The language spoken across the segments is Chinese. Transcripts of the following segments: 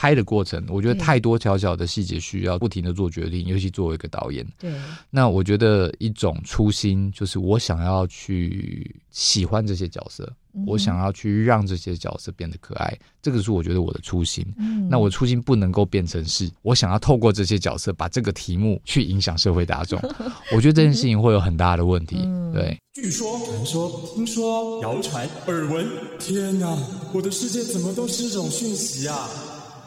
拍的过程，我觉得太多小小的细节需要不停的做决定，尤其作为一个导演。对，那我觉得一种初心就是我想要去喜欢这些角色，嗯、我想要去让这些角色变得可爱，这个是我觉得我的初心。嗯、那我初心不能够变成是我想要透过这些角色把这个题目去影响社会大众，我觉得这件事情会有很大的问题。嗯、对，据说、传说、听说、谣传、耳闻，天哪，我的世界怎么都是这种讯息啊！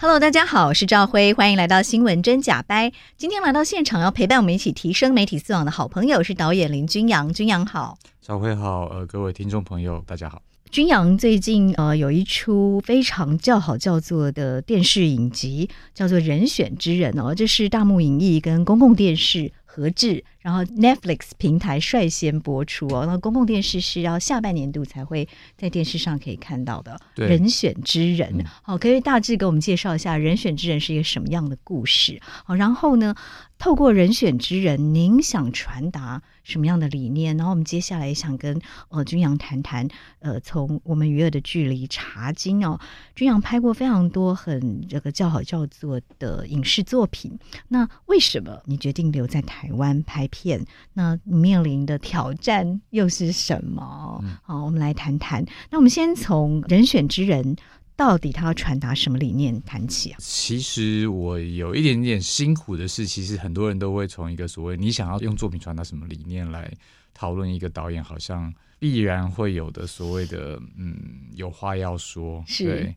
Hello，大家好，我是赵辉，欢迎来到《新闻真假掰》。今天来到现场要陪伴我们一起提升媒体素养的好朋友是导演林君阳，君阳好。赵辉好，呃，各位听众朋友，大家好。君阳最近呃有一出非常叫好叫座的电视影集，叫做《人选之人》哦，这是大幕影艺跟公共电视合制。然后 Netflix 平台率先播出哦，那公共电视是要下半年度才会在电视上可以看到的。对人选之人，好，可以大致给我们介绍一下人选之人是一个什么样的故事？好，然后呢，透过人选之人，您想传达什么样的理念？然后我们接下来想跟呃君阳谈谈，呃，从我们与恶的距离查经哦，君阳拍过非常多很这个叫好叫座的影视作品，那为什么你决定留在台湾拍片？片，那面临的挑战又是什么？嗯、好，我们来谈谈。那我们先从人选之人到底他要传达什么理念谈起啊？其实我有一点点辛苦的是，其实很多人都会从一个所谓你想要用作品传达什么理念来讨论一个导演，好像必然会有的所谓的嗯，有话要说，是对。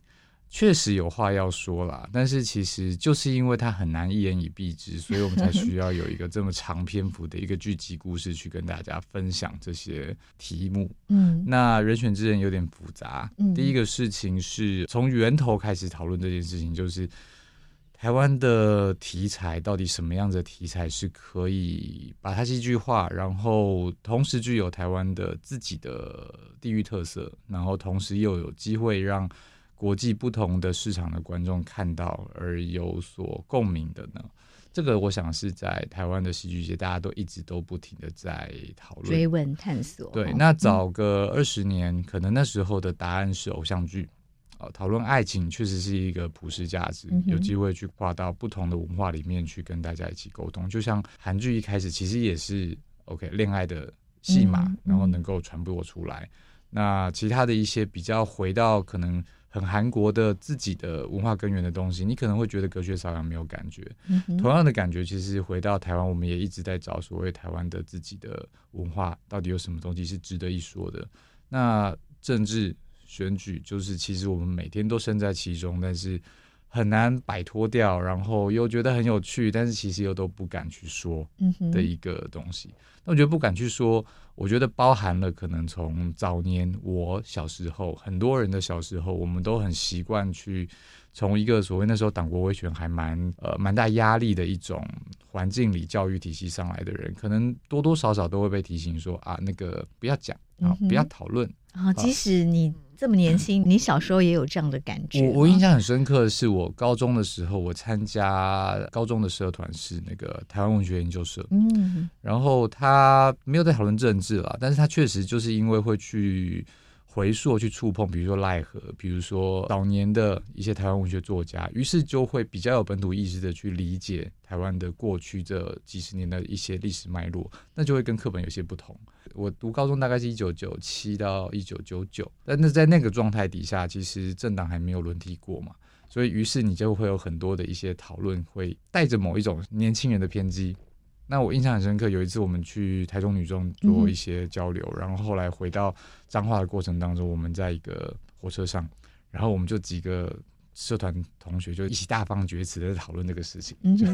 确实有话要说啦，但是其实就是因为它很难一言以蔽之，所以我们才需要有一个这么长篇幅的一个剧集故事去跟大家分享这些题目。嗯，那人选之人有点复杂。嗯，第一个事情是从源头开始讨论这件事情，就是台湾的题材到底什么样的题材是可以把它戏剧化，然后同时具有台湾的自己的地域特色，然后同时又有机会让。国际不同的市场的观众看到而有所共鸣的呢？这个我想是在台湾的戏剧界，大家都一直都不停的在讨论、追问、探索。对，那早个二十年，嗯、可能那时候的答案是偶像剧啊，讨论爱情确实是一个普世价值，嗯、有机会去跨到不同的文化里面去跟大家一起沟通。就像韩剧一开始其实也是 OK 恋爱的戏码，嗯、然后能够传播出来。嗯、那其他的一些比较回到可能。很韩国的自己的文化根源的东西，你可能会觉得隔靴搔痒没有感觉。嗯、同样的感觉，其实回到台湾，我们也一直在找所谓台湾的自己的文化到底有什么东西是值得一说的。那政治选举就是，其实我们每天都身在其中，但是很难摆脱掉，然后又觉得很有趣，但是其实又都不敢去说的一个东西。嗯那我觉得不敢去说，我觉得包含了可能从早年我小时候，很多人的小时候，我们都很习惯去从一个所谓那时候党国威权还蛮呃蛮大压力的一种环境里教育体系上来的人，可能多多少少都会被提醒说啊，那个不要讲啊，不要讨论啊，即使你。这么年轻，你小时候也有这样的感觉？我我印象很深刻的是，我高中的时候，我参加高中的社团是那个台湾文学研究社。嗯，然后他没有在讨论政治了，但是他确实就是因为会去。回溯去触碰，比如说赖和，比如说早年的一些台湾文学作家，于是就会比较有本土意识的去理解台湾的过去这几十年的一些历史脉络，那就会跟课本有些不同。我读高中大概是一九九七到一九九九，但是在那个状态底下，其实政党还没有轮替过嘛，所以于是你就会有很多的一些讨论，会带着某一种年轻人的偏激。那我印象很深刻，有一次我们去台中女中做一些交流，嗯、然后后来回到彰化的过程当中，我们在一个火车上，然后我们就几个社团同学就一起大放厥词的讨论这个事情，就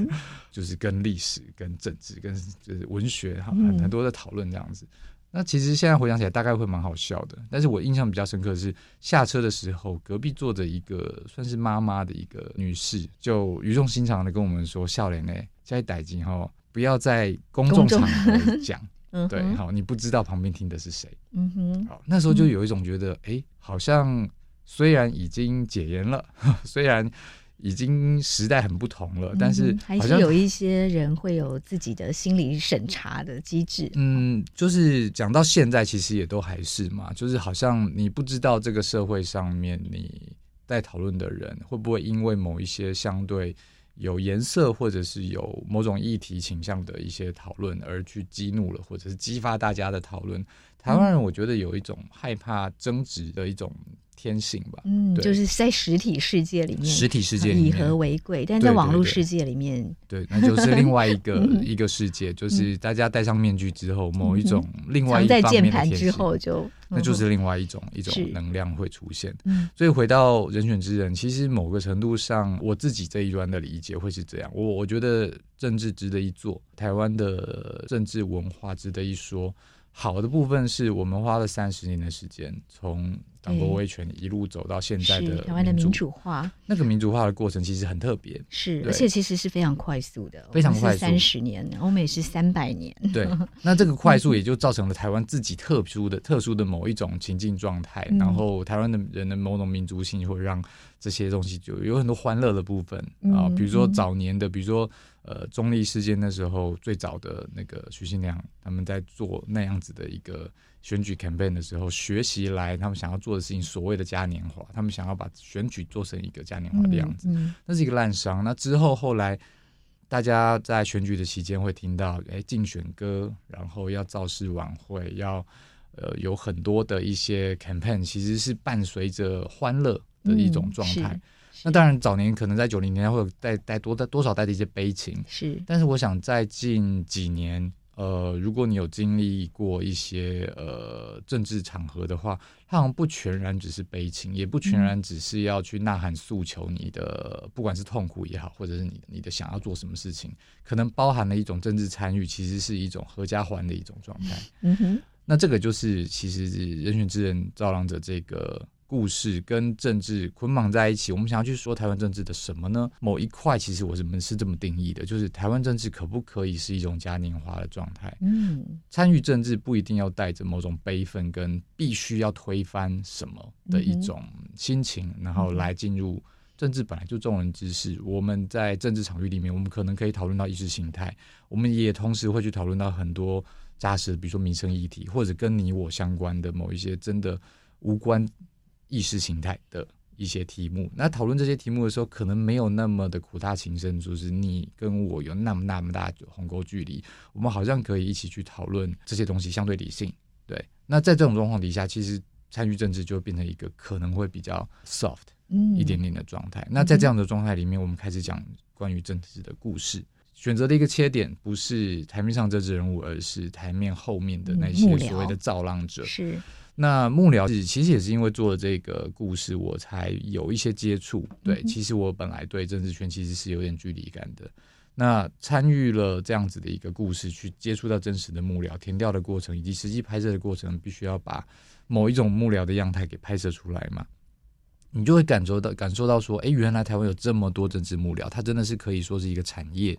就是跟历史、跟政治、跟就是文学哈很很多的讨论这样子。嗯、那其实现在回想起来，大概会蛮好笑的。但是我印象比较深刻的是下车的时候，隔壁坐着一个算是妈妈的一个女士，就语重心长的跟我们说：“笑脸呢，在逮金哈。”不要在公众场合讲，嗯，对，好，你不知道旁边听的是谁，嗯哼，好，那时候就有一种觉得，哎、嗯，好像虽然已经解严了，虽然已经时代很不同了，嗯、但是还是有一些人会有自己的心理审查的机制。嗯，就是讲到现在，其实也都还是嘛，就是好像你不知道这个社会上面你在讨论的人会不会因为某一些相对。有颜色或者是有某种议题倾向的一些讨论，而去激怒了，或者是激发大家的讨论。台湾人我觉得有一种害怕争执的一种天性吧，嗯，就是在实体世界里面，实体世界以和为贵，但在网络世界里面对对对，对，那就是另外一个 一个世界，就是大家戴上面具之后，某一种另外一方面之后就，那就是另外一种一种能量会出现。所以回到人选之人，其实某个程度上，我自己这一端的理解会是这样，我我觉得政治值得一做，台湾的政治文化值得一说。好的部分是我们花了三十年的时间，从党国威权一路走到现在的台湾的民主化。那个民主化的过程其实很特别，是而且其实是非常快速的，非常快速。三十年，欧美是三百年。对，那这个快速 也就造成了台湾自己特殊的、特殊的某一种情境状态，嗯、然后台湾的人的某种民族性会让这些东西就有很多欢乐的部分啊、嗯，比如说早年的，比如说。呃，中立事件那时候最早的那个徐新良他们在做那样子的一个选举 campaign 的时候，学习来他们想要做的事情，所谓的嘉年华，他们想要把选举做成一个嘉年华的样子，嗯嗯、那是一个烂商。那之后后来大家在选举的期间会听到，哎，竞选歌，然后要造势晚会，要呃有很多的一些 campaign，其实是伴随着欢乐的一种状态。嗯那当然，早年可能在九零年代会有带带多带多少带的一些悲情，是。但是我想在近几年，呃，如果你有经历过一些呃政治场合的话，它好像不全然只是悲情，也不全然只是要去呐喊诉求你的，嗯、不管是痛苦也好，或者是你你的想要做什么事情，可能包含了一种政治参与，其实是一种合家欢的一种状态。嗯哼。那这个就是其实是人选之人造浪者这个。故事跟政治捆绑在一起，我们想要去说台湾政治的什么呢？某一块，其实我们是这么定义的，就是台湾政治可不可以是一种嘉年华的状态？嗯，参与政治不一定要带着某种悲愤跟必须要推翻什么的一种心情，然后来进入政治。本来就众人之事，我们在政治场域里面，我们可能可以讨论到意识形态，我们也同时会去讨论到很多扎实的，比如说民生议题，或者跟你我相关的某一些真的无关。意识形态的一些题目，那讨论这些题目的时候，可能没有那么的苦大情深，就是你跟我有那么那么大的鸿沟距离，我们好像可以一起去讨论这些东西，相对理性。对，那在这种状况底下，其实参与政治就变成一个可能会比较 soft 一点点的状态。嗯。那在这样的状态里面，我们开始讲关于政治的故事，选择的一个切点不是台面上这支人物，而是台面后面的那些所谓的造浪者。是。那幕僚是其实也是因为做了这个故事，我才有一些接触。对、嗯，其实我本来对政治圈其实是有点距离感的。那参与了这样子的一个故事，去接触到真实的幕僚填调的过程，以及实际拍摄的过程，必须要把某一种幕僚的样态给拍摄出来嘛，你就会感受到感受到说，哎、欸，原来台湾有这么多政治幕僚，它真的是可以说是一个产业。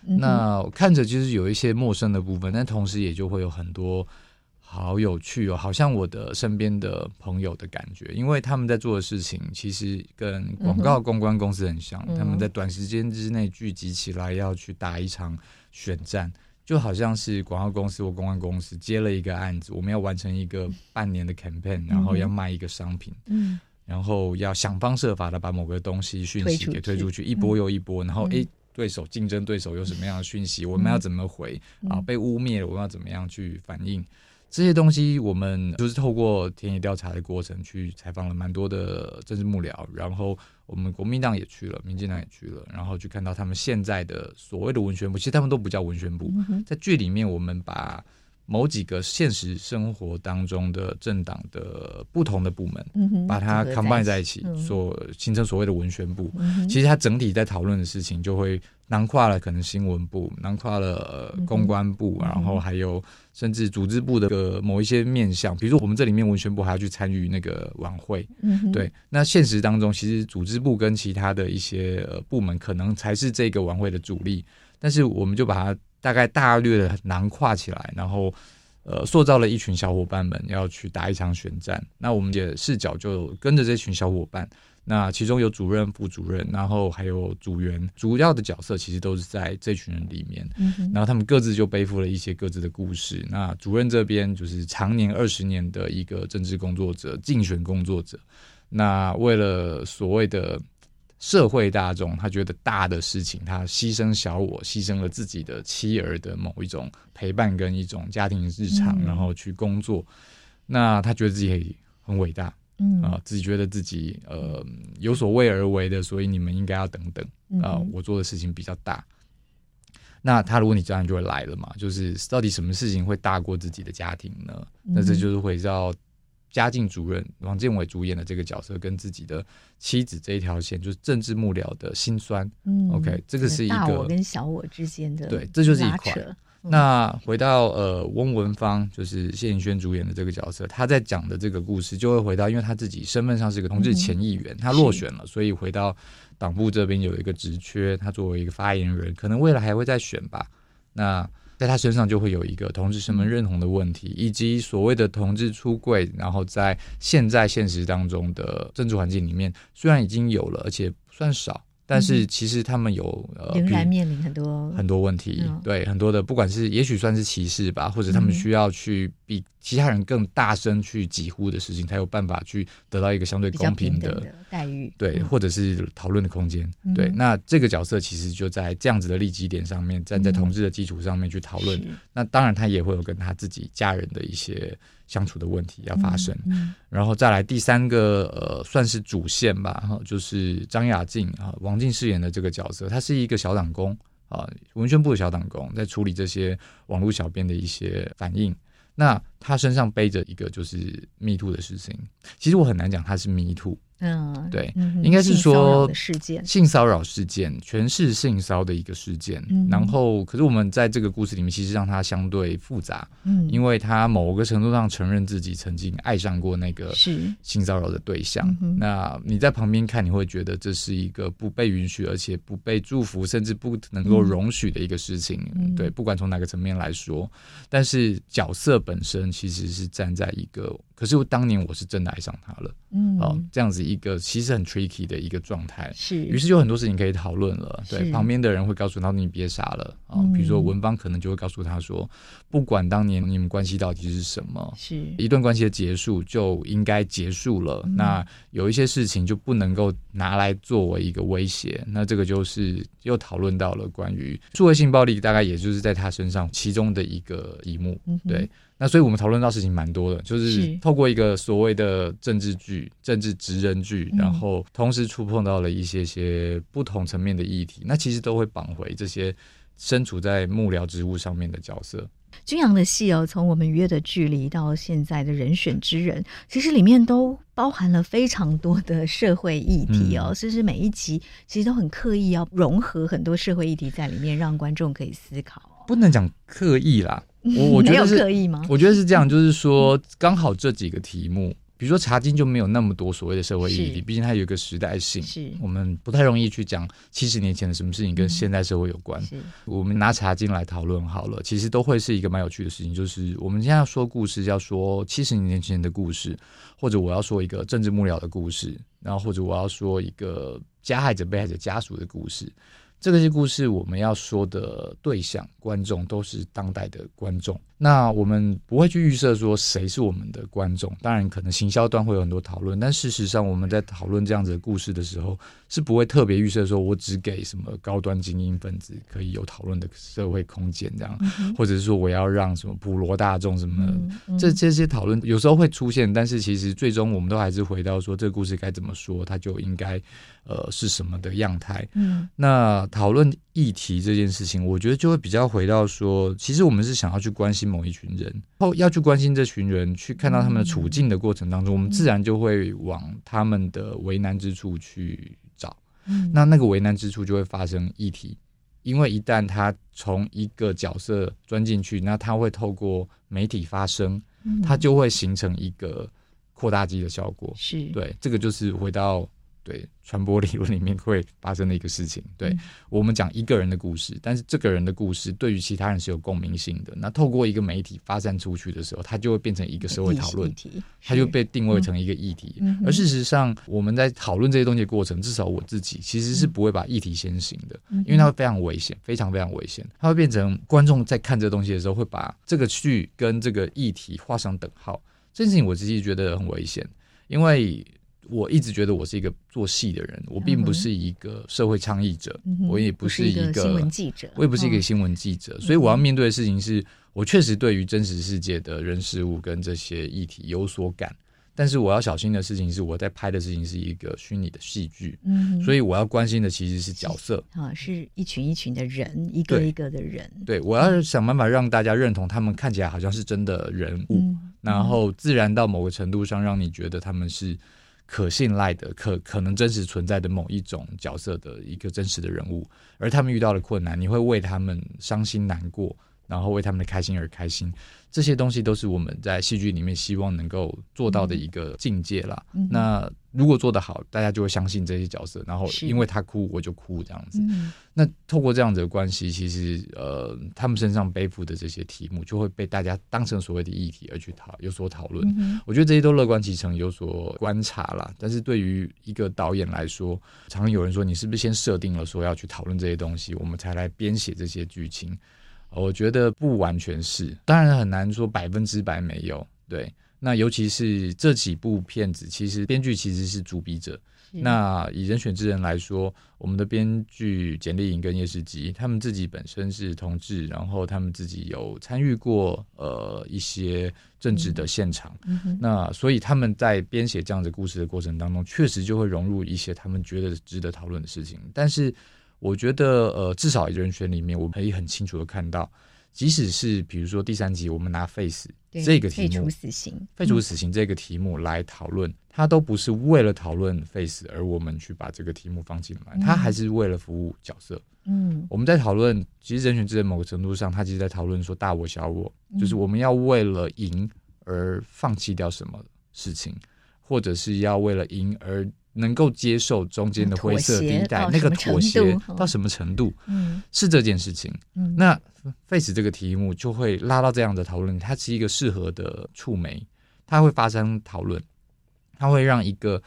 那看着就是有一些陌生的部分，但同时也就会有很多。好有趣哦，好像我的身边的朋友的感觉，因为他们在做的事情其实跟广告公关公司很像，嗯，他们在短时间之内聚集起来要去打一场选战，就好像是广告公司或公关公司接了一个案子，我们要完成一个半年的 campaign，然后要卖一个商品，嗯，然后要想方设法的把某个东西讯息给推出去，一波又一波，然后诶，对手竞争对手有什么样的讯息，我们要怎么回？啊？被污蔑了，我们要怎么样去反应？这些东西，我们 就是透过田野调查的过程去采访了蛮多的政治幕僚，然后我们国民党也去了，民进党也去了，然后去看到他们现在的所谓的文宣部，其实他们都不叫文宣部，在剧里面我们把。某几个现实生活当中的政党的不同的部门，嗯、把它 combine 在一起，嗯、所形成所谓的文宣部。嗯、其实它整体在讨论的事情，就会囊括了可能新闻部，囊括了公关部，嗯，然后还有甚至组织部的个某一些面向。比如说我们这里面文宣部还要去参与那个晚会，嗯，对。那现实当中，其实组织部跟其他的一些部门，可能才是这个晚会的主力。但是我们就把它大概大略的囊括起来，然后呃，塑造了一群小伙伴们要去打一场选战。那我们的视角就跟着这群小伙伴，那其中有主任、副主任，然后还有组员，主要的角色其实都是在这群人里面。嗯。然后他们各自就背负了一些各自的故事。那主任这边就是常年二十年的一个政治工作者、竞选工作者。那为了所谓的。社会大众，他觉得大的事情，他牺牲小我，牺牲了自己的妻儿的某一种陪伴跟一种家庭日常，嗯、然后去工作。那他觉得自己很伟大，嗯啊，自己觉得自己呃有所为而为的，所以你们应该要等等啊，我做的事情比较大。嗯、那他如果你这样就会来了嘛，就是到底什么事情会大过自己的家庭呢？嗯、那这就是回到。家境主任王建伟主演的这个角色，跟自己的妻子这一条线，就是政治幕僚的辛酸。嗯，OK，这个是一个大我跟小我之间的对，这就是一块。嗯、那回到呃，翁文芳就是谢颖轩主演的这个角色，他在讲的这个故事，就会回到，因为他自己身份上是一个同志前议员，嗯、他落选了，所以回到党部这边有一个职缺，他作为一个发言人，可能未来还会再选吧。那在他身上就会有一个同志身份认同的问题，以及所谓的同志出柜，然后在现在现实当中的政治环境里面，虽然已经有了，而且不算少。但是其实他们有呃，仍然面临很多很多问题，对很多的，不管是也许算是歧视吧，或者他们需要去比其他人更大声去疾呼的事情，才有办法去得到一个相对公平的待遇，对，或者是讨论的空间。对，那这个角色其实就在这样子的利基点上面，站在同志的基础上面去讨论。那当然，他也会有跟他自己家人的一些。相处的问题要发生，嗯嗯、然后再来第三个呃，算是主线吧，哈，就是张雅静啊，王静饰演的这个角色，她是一个小党工啊，文宣部的小党工，在处理这些网络小编的一些反应。那他身上背着一个就是 Me Too 的事情，其实我很难讲他是 Me Too。嗯，对，嗯、应该是说事件，性骚扰事件，全是性骚的一个事件。嗯、然后，可是我们在这个故事里面，其实让他相对复杂。嗯，因为他某个程度上承认自己曾经爱上过那个是性骚扰的对象。嗯、那你在旁边看，你会觉得这是一个不被允许，而且不被祝福，甚至不能够容许的一个事情。嗯、对，不管从哪个层面来说，但是角色本身其实是站在一个。可是我当年我是真的爱上他了，嗯，哦，这样子一个其实很 tricky 的一个状态，是，于是就很多事情可以讨论了，对，旁边的人会告诉他你别傻了啊，哦，比如说文芳可能就会告诉他说，不管当年你们关系到底是什么，是。一段关系的结束就应该结束了，嗯，那有一些事情就不能够拿来作为一个威胁，那这个就是又讨论到了关于数位性暴力，大概也就是在他身上其中的一个一幕，嗯，对。那所以我们讨论到事情蛮多的，就是透过一个所谓的政治剧、政治职人剧，然后同时触碰到了一些些不同层面的议题，那其实都会绑回这些身处在幕僚职务上面的角色。君阳的戏哦，从我们愉悦的距离到现在的人选之人，其实里面都包含了非常多的社会议题哦，甚至、嗯、每一集其实都很刻意要融合很多社会议题在里面，让观众可以思考。不能讲刻意啦。我我觉得是？我觉得是这样，就是说，刚好这几个题目，比如说茶金就没有那么多所谓的社会议题，毕竟它有一个时代性，是我们不太容易去讲七十年前的什么事情跟现代社会有关。我们拿茶金来讨论好了，其实都会是一个蛮有趣的事情。就是我们现在要说故事，要说七十年前的故事，或者我要说一个政治幕僚的故事，然后或者我要说一个加害者、被害者家属的故事。这些故事我们要说的对象、观众都是当代的观众。那我们不会去预设说谁是我们的观众，当然可能行销端会有很多讨论，但事实上我们在讨论这样子的故事的时候，是不会特别预设说我只给什么高端精英分子可以有讨论的社会空间这样，嗯、或者是说我要让什么普罗大众什么，嗯嗯、这这些讨论有时候会出现，但是其实最终我们都还是回到说这个故事该怎么说，它就应该呃是什么的样态。嗯，那讨论议题这件事情，我觉得就会比较回到说，其实我们是想要去关心。某一群人，后要去关心这群人，去看到他们的处境的过程当中，我们自然就会往他们的为难之处去找。嗯，那那个为难之处就会发生议题，因为一旦他从一个角色钻进去，那他会透过媒体发声，他就会形成一个扩大机的效果。是对，这个就是回到对传播理论里面会发生的一个事情。对、嗯、我们讲一个人的故事，但是这个人的故事对于其他人是有共鸣性的。那透过一个媒体发散出去的时候，它就会变成一个社会讨论，它就被定位成一个议题。嗯、而事实上，我们在讨论这些东西的过程，至少我自己其实是不会把议题先行的，嗯、因为它会非常危险，非常非常危险。它会变成观众在看这个东西的时候，会把这个剧跟这个议题画上等号。这件事情我自己觉得很危险，因为。我一直觉得我是一个做戏的人，我并不是一个社会倡议者，嗯、我也不是一个，新闻记者，我也不是一个新闻记者，哦、所以我要面对的事情是，我确实对于真实世界的人事物跟这些议题有所感，但是我要小心的事情是，我在拍的事情是一个虚拟的戏剧，嗯，所以我要关心的其实是角色。啊，是一群一群的人，一个一个的人，对，对我要想办法让大家认同他们看起来好像是真的人物，嗯、然后自然到某个程度上让你觉得他们是。可信赖的、可可能真实存在的某一种角色的一个真实的人物，而他们遇到了困难，你会为他们伤心难过，然后为他们的开心而开心。这些东西都是我们在戏剧里面希望能够做到的一个境界啦。嗯、那如果做得好，大家就会相信这些角色，然后因为他哭，我就哭这样子。嗯、那透过这样子的关系，其实呃，他们身上背负的这些题目，就会被大家当成所谓的议题而去讨有所讨论。嗯、我觉得这些都乐观其成，有所观察啦。但是对于一个导演来说，常常有人说，你是不是先设定了说要去讨论这些东西，我们才来编写这些剧情？我觉得不完全是，当然很难说百分之百没有。对，那尤其是这几部片子，其实编剧其实是主笔者。那以人选之人来说，我们的编剧简莉颖跟叶世吉，他们自己本身是同志，然后他们自己有参与过呃一些政治的现场。那所以他们在编写这样子故事的过程当中，确实就会融入一些他们觉得值得讨论的事情，但是。我觉得，呃，至少人选里面，我们可以很清楚的看到，即使是比如说第三集，我们拿 face 这个题目，废除死刑，废除死刑这个题目来讨论，嗯、它都不是为了讨论 face 而我们去把这个题目放进来，它还是为了服务角色。嗯，我们在讨论，其实人权之人某个程度上，它其实在讨论说大我小我，就是我们要为了赢而放弃掉什么事情，或者是要为了赢而。能够接受中间的灰色地带，那个妥协到什么程度？嗯，是这件事情。嗯，那 face 这个题目就会拉到这样的讨论，它是一个适合的触媒，它会发生讨论，它会让一个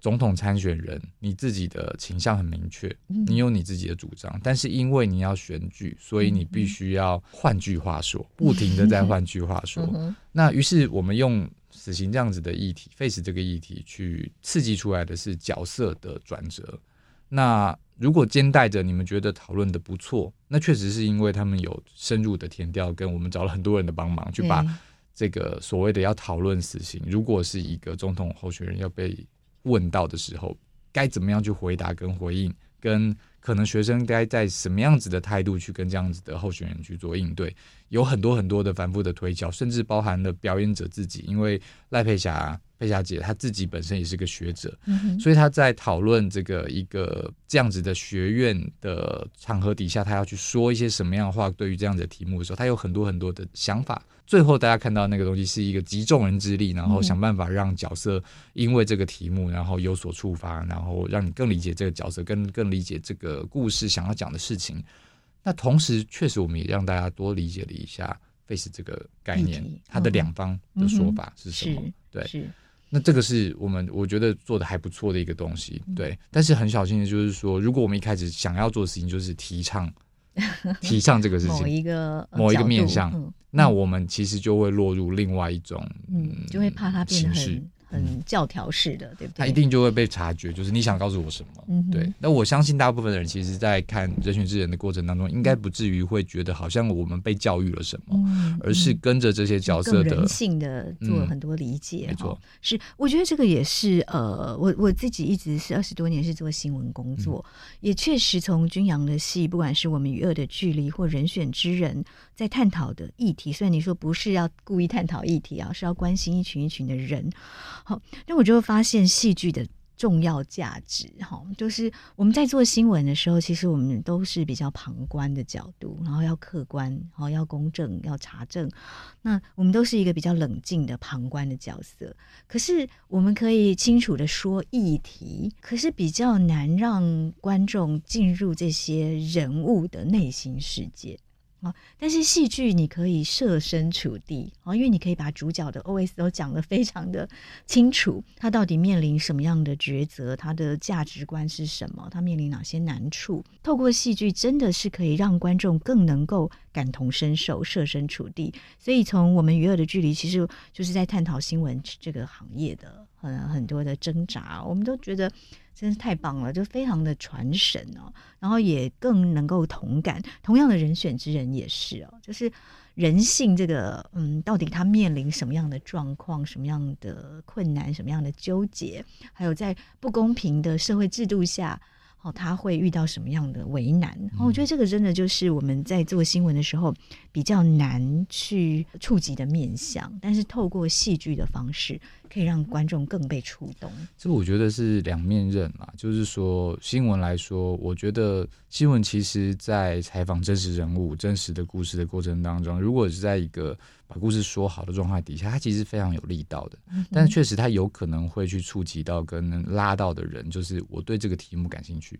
总统参选人，你自己的倾向很明确，你有你自己的主张，但是因为你要选举，所以你必须要换句话说，不停的在换句话说。那于是我们用。死刑这样子的议题，face 这个议题去刺激出来的是角色的转折。那如果兼带着你们觉得讨论的不错，那确实是因为他们有深入的填调，跟我们找了很多人的帮忙，去把这个所谓的要讨论死刑，如果是一个总统候选人要被问到的时候，该怎么样去回答跟回应，跟可能学生该在什么样子的态度去跟这样子的候选人去做应对，有很多很多的反复的推敲，甚至包含了表演者自己，因为赖佩霞。佩霞姐她自己本身也是个学者，嗯、所以她在讨论这个一个这样子的学院的场合底下，她要去说一些什么样的话，对于这样子的题目的时候，她有很多很多的想法。最后大家看到那个东西是一个集众人之力，然后想办法让角色因为这个题目，然后有所触发，然后让你更理解这个角色，更更理解这个故事想要讲的事情。那同时，确实我们也让大家多理解了一下 face 这个概念，题它的两方的说法是什么？嗯、对。是那这个是我们我觉得做的还不错的一个东西，对。但是很小心的就是说，如果我们一开始想要做的事情就是提倡 提倡这个事情，某一个某一个面向，嗯、那我们其实就会落入另外一种，嗯，就会怕它变成。很教条式的，对不对？他一定就会被察觉，就是你想告诉我什么？嗯，对。那我相信大部分的人，其实，在看人选之人的过程当中，应该不至于会觉得好像我们被教育了什么，嗯、而是跟着这些角色的人性的做了很多理解。嗯、没错，是我觉得这个也是呃，我我自己一直是二十多年是做新闻工作，嗯、也确实从君阳的戏，不管是我们与恶的距离或人选之人，在探讨的议题，虽然你说不是要故意探讨议题啊，是要关心一群一群的人。好，那我就会发现戏剧的重要价值哈，就是我们在做新闻的时候，其实我们都是比较旁观的角度，然后要客观，然后要公正，要查证。那我们都是一个比较冷静的旁观的角色。可是我们可以清楚的说议题，可是比较难让观众进入这些人物的内心世界。但是戏剧你可以设身处地啊，因为你可以把主角的 OS 都讲得非常的清楚，他到底面临什么样的抉择，他的价值观是什么，他面临哪些难处。透过戏剧，真的是可以让观众更能够感同身受、设身处地。所以，从我们娱乐的距离，其实就是在探讨新闻这个行业的很很多的挣扎。我们都觉得。真是太棒了，就非常的传神哦，然后也更能够同感。同样的人选之人也是哦，就是人性这个，嗯，到底他面临什么样的状况、什么样的困难、什么样的纠结，还有在不公平的社会制度下。哦，他会遇到什么样的为难？我觉得这个真的就是我们在做新闻的时候比较难去触及的面向，但是透过戏剧的方式，可以让观众更被触动。这我觉得是两面刃嘛，就是说新闻来说，我觉得新闻其实在采访真实人物、真实的故事的过程当中，如果是在一个把故事说好的状态底下，它其实非常有力道的。但是确实，它有可能会去触及到跟拉到的人，就是我对这个题目感兴趣，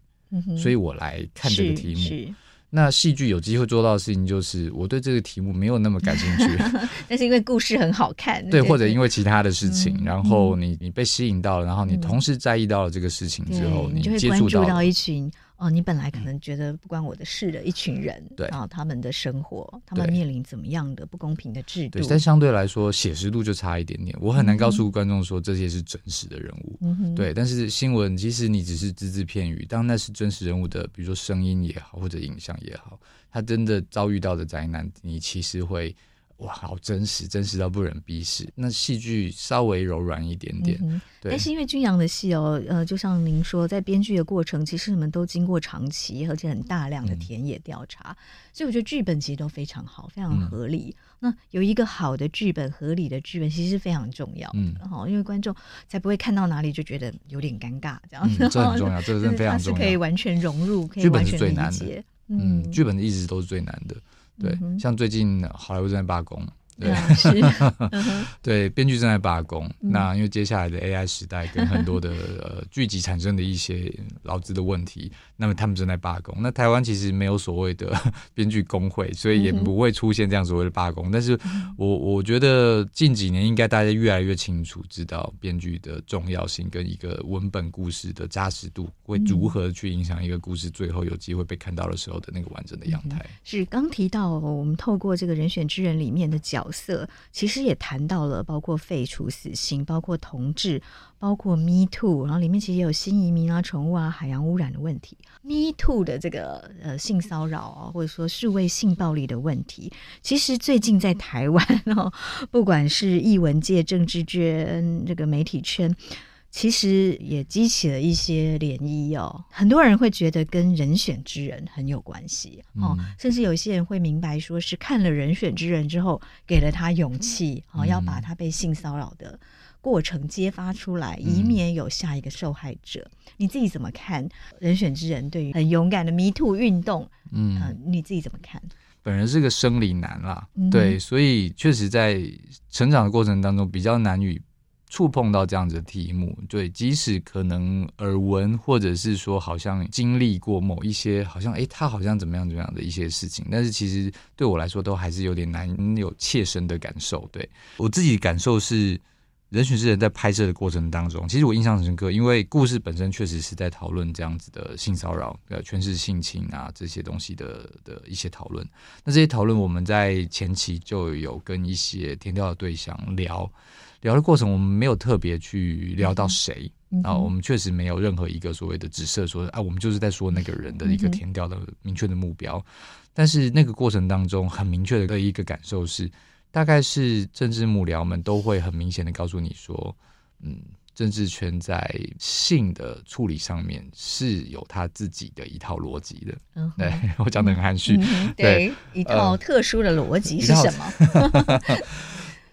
所以我来看这个题目。那戏剧有机会做到的事情，就是我对这个题目没有那么感兴趣，那是因为故事很好看，对，或者因为其他的事情，然后你你被吸引到了，然后你同时在意到了这个事情之后，你就会关注到一群。哦，你本来可能觉得不关我的事的一群人，对啊，他们的生活，他们面临怎么样的不公平的制度？对，但相对来说，写实度就差一点点。我很难告诉观众说这些是真实的人物，嗯、哼对。但是新闻，其实你只是只字片语，当那是真实人物的，比如说声音也好，或者影像也好，他真的遭遇到的灾难，你其实会。哇，好真实，真实到不忍逼视。那戏剧稍微柔软一点点，嗯、对。但是因为君阳的戏哦，呃，就像您说，在编剧的过程，其实你们都经过长期而且很大量的田野调查，嗯、所以我觉得剧本其实都非常好，非常合理。嗯、那有一个好的剧本，合理的剧本，其实是非常重要的。嗯，好，因为观众才不会看到哪里就觉得有点尴尬这样子。嗯、这很重要，这个真的非常重要。是可以完全融入，可以完全理解。剧本是最难的。嗯，剧本一直都是最难的。对，嗯、像最近好莱坞正在罢工。对，是，对，编剧正在罢工。嗯、那因为接下来的 AI 时代跟很多的 呃剧集产生的一些劳资的问题，那么他们正在罢工。那台湾其实没有所谓的 编剧工会，所以也不会出现这样所谓的罢工。嗯、但是我我觉得近几年应该大家越来越清楚知道编剧的重要性跟一个文本故事的扎实度会如何去影响一个故事最后有机会被看到的时候的那个完整的样态。是刚提到我们透过这个人选之人里面的角。角色其实也谈到了，包括废除死刑，包括同志，包括 Me Too，然后里面其实也有新移民啊、宠物啊、海洋污染的问题。Me Too 的这个呃性骚扰啊，或者说数位性暴力的问题，其实最近在台湾哦，不管是艺文界、政治圈、这个媒体圈。其实也激起了一些涟漪哦，很多人会觉得跟人选之人很有关系哦，嗯、甚至有些人会明白，说是看了人选之人之后，给了他勇气，哦，要把他被性骚扰的过程揭发出来，以免有下一个受害者。嗯、你自己怎么看人选之人对于很勇敢的 Me Too 运动？嗯、呃，你自己怎么看？本人是个生理男啦，嗯、对，所以确实在成长的过程当中比较难与。触碰到这样子的题目，对，即使可能耳闻，或者是说好像经历过某一些，好像诶，他好像怎么样怎么样的一些事情，但是其实对我来说都还是有点难有切身的感受。对我自己感受是，人选之人在拍摄的过程当中，其实我印象很深刻，因为故事本身确实是在讨论这样子的性骚扰、呃，权势性侵啊这些东西的的一些讨论。那这些讨论我们在前期就有跟一些田调的对象聊。聊的过程，我们没有特别去聊到谁，嗯、然后我们确实没有任何一个所谓的指涉说，啊，我们就是在说那个人的一个田调的明确的目标。嗯、但是那个过程当中，很明确的一个感受是，大概是政治幕僚们都会很明显的告诉你说，嗯，政治圈在性的处理上面是有他自己的一套逻辑的。嗯我讲的很含蓄，嗯、对，对一套特殊的逻辑是什么？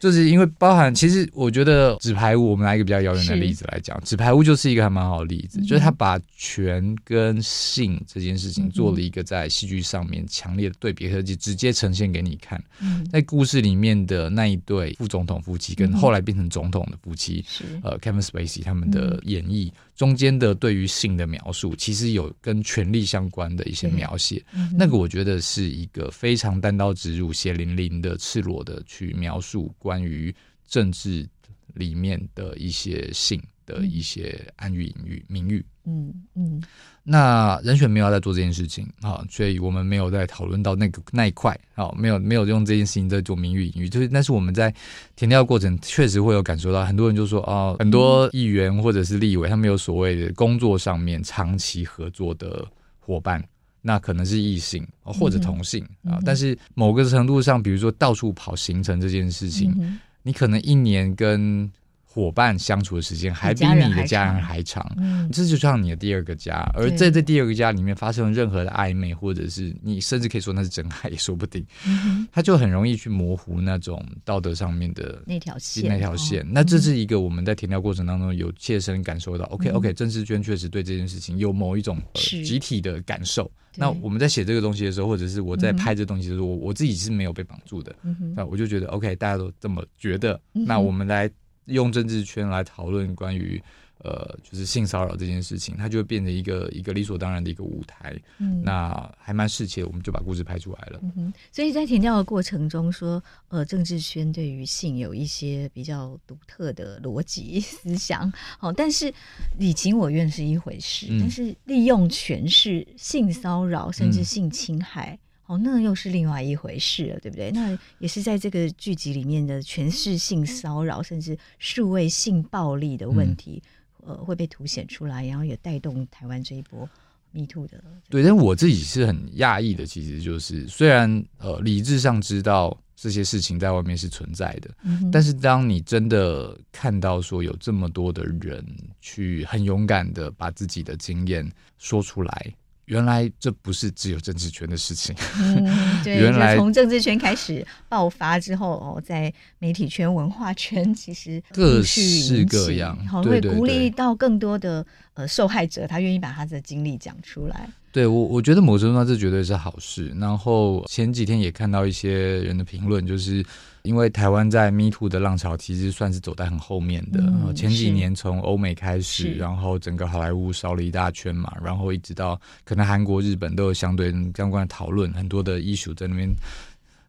就是因为包含，其实我觉得纸牌屋，我们拿一个比较遥远的例子来讲，纸牌屋就是一个还蛮好的例子，嗯、就是他把权跟性这件事情做了一个在戏剧上面强烈的对比，和就直接呈现给你看。嗯、在故事里面的那一对副总统夫妻，跟后来变成总统的夫妻，嗯、呃，Kevin Spacey 他们的演绎。嗯中间的对于性的描述，其实有跟权力相关的一些描写，嗯、那个我觉得是一个非常单刀直入、血淋淋的、赤裸的去描述关于政治里面的一些性的一些暗喻、隐喻、明喻。嗯嗯。那人选没有在做这件事情啊，所以我们没有在讨论到那个那一块啊，没有没有用这件事情在做名誉隐喻，就是但是我们在填调过程确实会有感受到，很多人就说啊，很多议员或者是立委，他们有所谓的工作上面长期合作的伙伴，那可能是异性或者同性啊，但是某个程度上，比如说到处跑行程这件事情，你可能一年跟伙伴相处的时间还比你的家人还长，嗯，这就像你的第二个家。而在这第二个家里面发生了任何的暧昧，或者是你甚至可以说那是真爱也说不定，嗯，他就很容易去模糊那种道德上面的那条线。那条线，那这是一个我们在填调过程当中有切身感受到。OK OK，郑智娟确实对这件事情有某一种集体的感受。那我们在写这个东西的时候，或者是我在拍这东西的时候，我我自己是没有被绑住的。那我就觉得 OK，大家都这么觉得，那我们来。用政治圈来讨论关于呃，就是性骚扰这件事情，它就会变成一个一个理所当然的一个舞台。嗯，那还蛮适切，我们就把故事拍出来了。嗯哼，所以在填调的过程中说，呃，政治圈对于性有一些比较独特的逻辑 思想。好，但是你情我愿是一回事，嗯、但是利用权势性骚扰甚至性侵害。嗯哦，那又是另外一回事了，对不对？那也是在这个剧集里面的权势性骚扰，甚至数位性暴力的问题，嗯、呃，会被凸显出来，然后也带动台湾这一波 Me Too 的。对，但我自己是很讶异的，其实就是虽然呃理智上知道这些事情在外面是存在的，嗯、但是当你真的看到说有这么多的人去很勇敢的把自己的经验说出来。原来这不是只有政治圈的事情。嗯，对，原来从政治圈开始爆发之后，哦，在媒体圈、文化圈，其实各式各样，好会鼓励到更多的呃受害者，他愿意把他的经历讲出来。对我，我觉得某种程度上这绝对是好事。然后前几天也看到一些人的评论，就是因为台湾在 Me Too 的浪潮其实算是走在很后面的。嗯、前几年从欧美开始，然后整个好莱坞烧了一大圈嘛，然后一直到可能韩国、日本都有相对相关的讨论，很多的 issue 在那边。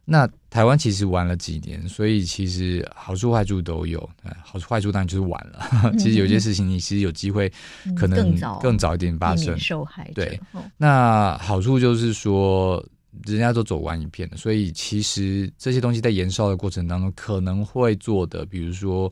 那台湾其实玩了几年，所以其实好处坏处都有。好处坏处当然就是晚了。嗯、其实有些事情你其实有机会可能更早一点发生。受害。对，那好处就是说人家都走完一片了，所以其实这些东西在延烧的过程当中可能会做的，比如说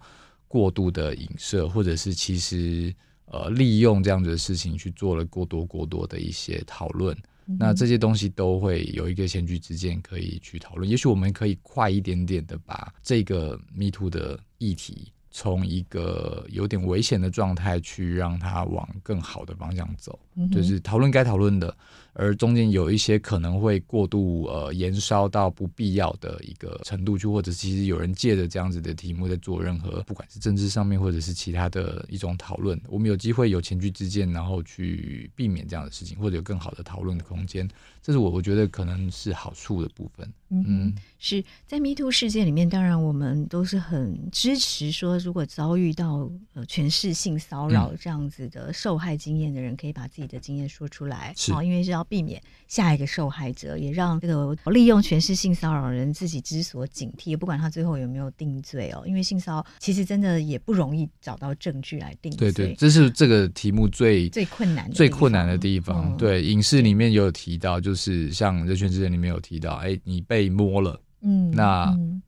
过度的影射，或者是其实呃利用这样子的事情去做了过多过多的一些讨论。那这些东西都会有一个前车之鉴可以去讨论，也许我们可以快一点点的把这个 Me Too 的议题从一个有点危险的状态去让它往更好的方向走，就是讨论该讨论的。而中间有一些可能会过度呃延烧到不必要的一个程度去，或者其实有人借着这样子的题目在做任何，不管是政治上面或者是其他的一种讨论，我们有机会有前居之鉴，然后去避免这样的事情，或者有更好的讨论的空间，这是我我觉得可能是好处的部分。嗯，嗯，是在 Me Too 事件里面，当然我们都是很支持说，如果遭遇到呃权势性骚扰这样子的受害经验的人，可以把自己的经验说出来，是，因为是要。避免下一个受害者，也让这个利用权势性骚扰人自己知所警惕，不管他最后有没有定罪哦。因为性骚扰其实真的也不容易找到证据来定罪。对对，这是这个题目最最困难、最困难的地方。嗯、对，影视里面有提到，就是像《人选之人》里面有提到，哎，你被摸了，嗯，那。嗯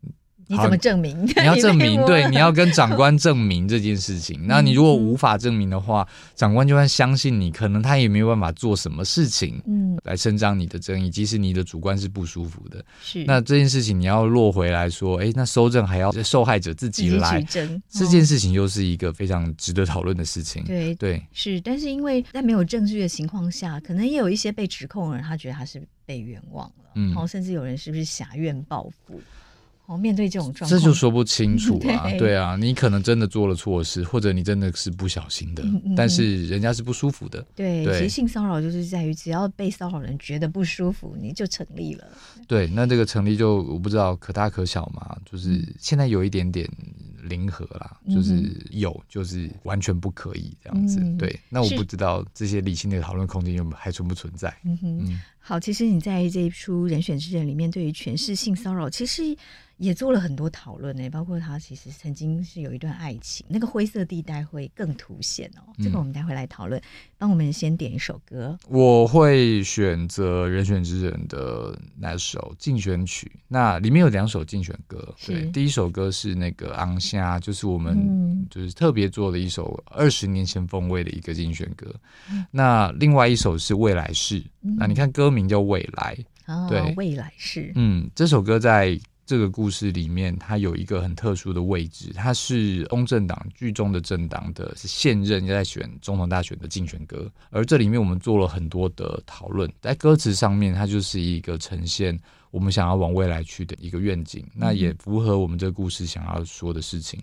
你怎么证明？你要 证明，对，你要跟长官证明这件事情。那你如果无法证明的话，长官就算相信你，可能他也没有办法做什么事情，嗯，来伸张你的正义。即使你的主观是不舒服的，是那这件事情你要落回来说，哎，那收证还要受害者自己来举证，这件事情又是一个非常值得讨论的事情。对对，是，但是因为在没有证据的情况下，可能也有一些被指控的人，他觉得他是被冤枉了，嗯，然后甚至有人是不是挟怨报复。哦，面对这种状况，这就说不清楚啊。对，对啊，你可能真的做了错事，或者你真的是不小心的，嗯嗯，但是人家是不舒服的。对，对，其实性骚扰就是在于，只要被骚扰人觉得不舒服，你就成立了。对，那这个成立就我不知道可大可小嘛，就是现在有一点点。零和啦，就是有，就是完全不可以这样子。嗯、对，那我不知道这些理性的讨论空间有还存不存在。嗯哼，嗯好，其实你在这一出《人选之人》里面，对于权势性骚扰，其实。也做了很多讨论呢，包括他其实曾经是有一段爱情，那个灰色地带会更凸显哦。这个我们待会来讨论。帮、嗯、我们先点一首歌，我会选择《人选之人》的那首竞选曲。那里面有两首竞选歌，对，第一首歌是那个《昂虾》，就是我们就是特别做的一首二十年前风味的一个竞选歌。嗯、那另外一首是《未来式》，嗯，那你看歌名叫《未来》，哦，对，未来式。嗯，这首歌在。这个故事里面，它有一个很特殊的位置，它是公正党剧中的政党的是现任在选总统大选的竞选歌，而这里面我们做了很多的讨论，在歌词上面，它就是一个呈现我们想要往未来去的一个愿景，那也符合我们这个故事想要说的事情。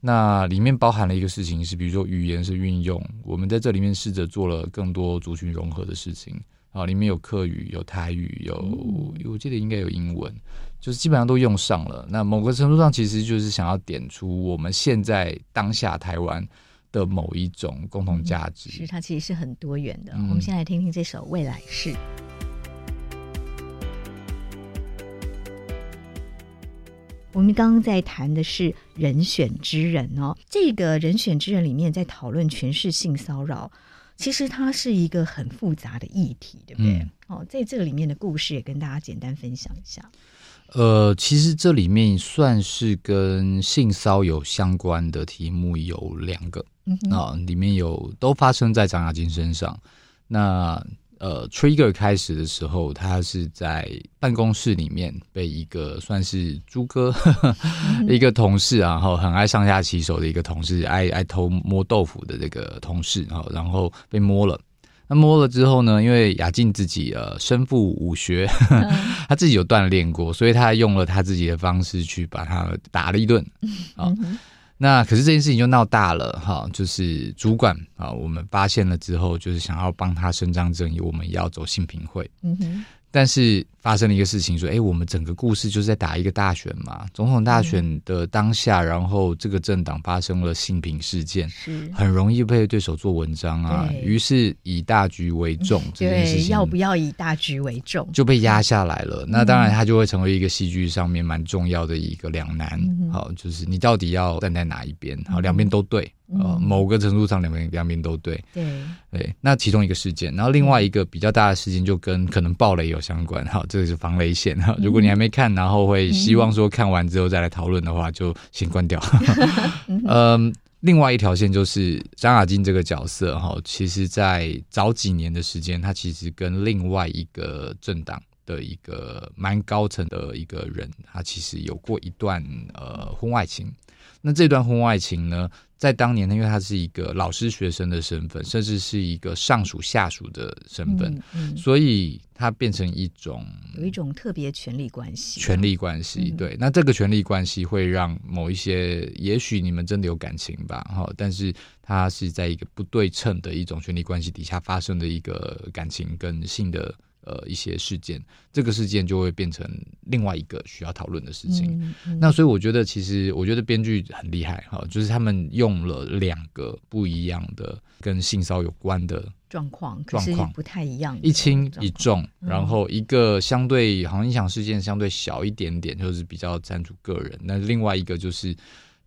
那里面包含了一个事情是，比如说语言是运用，我们在这里面试着做了更多族群融合的事情。啊，里面有客语，有台语，有、嗯、我记得应该有英文，就是基本上都用上了。那某个程度上，其实就是想要点出我们现在当下台湾的某一种共同价值。是，它其实是很多元的。嗯、我们先来听听这首《未来式》。我们刚刚在谈的是人选之人哦，这个人选之人里面在讨论全是性骚扰。其实它是一个很复杂的议题，对不对？嗯、哦，在这个里面的故事也跟大家简单分享一下。呃，其实这里面算是跟性骚有相关的题目有两个，嗯啊、呃，里面有都发生在张亚金身上。那呃，trigger 开始的时候，他是在办公室里面被一个算是猪哥 一个同事啊，然后很爱上下其手的一个同事，爱爱偷摸豆腐的这个同事，然后然后被摸了。那摸了之后呢，因为雅静自己呃身负武学，他自己有锻炼过，所以他用了他自己的方式去把他打了一顿啊。嗯那可是这件事情就闹大了哈，就是主管啊，我们发现了之后，就是想要帮他伸张正义，我们要走性平会。嗯哼。但是发生了一个事情，说，哎，我们整个故事就是在打一个大选嘛，总统大选的当下，嗯、然后这个政党发生了性平事件，是很容易被对手做文章啊。于是以大局为重，这件事情要不要以大局为重就被压下来了。那当然，他就会成为一个戏剧上面蛮重要的一个两难。嗯、好，就是你到底要站在哪一边？好，两边都对。呃，某个程度上，两边两边都对。对对，那其中一个事件，然后另外一个比较大的事件，就跟可能暴雷有相关。哈，这个是防雷线哈。如果你还没看，然后会希望说看完之后再来讨论的话，就先关掉。嗯，另外一条线就是张雅静这个角色哈，其实在早几年的时间，他其实跟另外一个政党的一个蛮高层的一个人，他其实有过一段呃婚外情。那这段婚外情呢，在当年呢，因为他是一个老师学生的身份，甚至是一个上属下属的身份，嗯嗯，所以他变成一种有一种特别权力关系，权力关系。对，嗯，那这个权力关系会让某一些，也许你们真的有感情吧，哈，但是他是在一个不对称的一种权力关系底下发生的一个感情跟性的。呃，一些事件，这个事件就会变成另外一个需要讨论的事情。嗯嗯、那所以我觉得，其实我觉得编剧很厉害哈，就是他们用了两个不一样的跟性骚有关的状况，状况不太一样，一轻一重，然后一个相对好像影响事件相对小一点点，就是比较专注个人。那另外一个就是。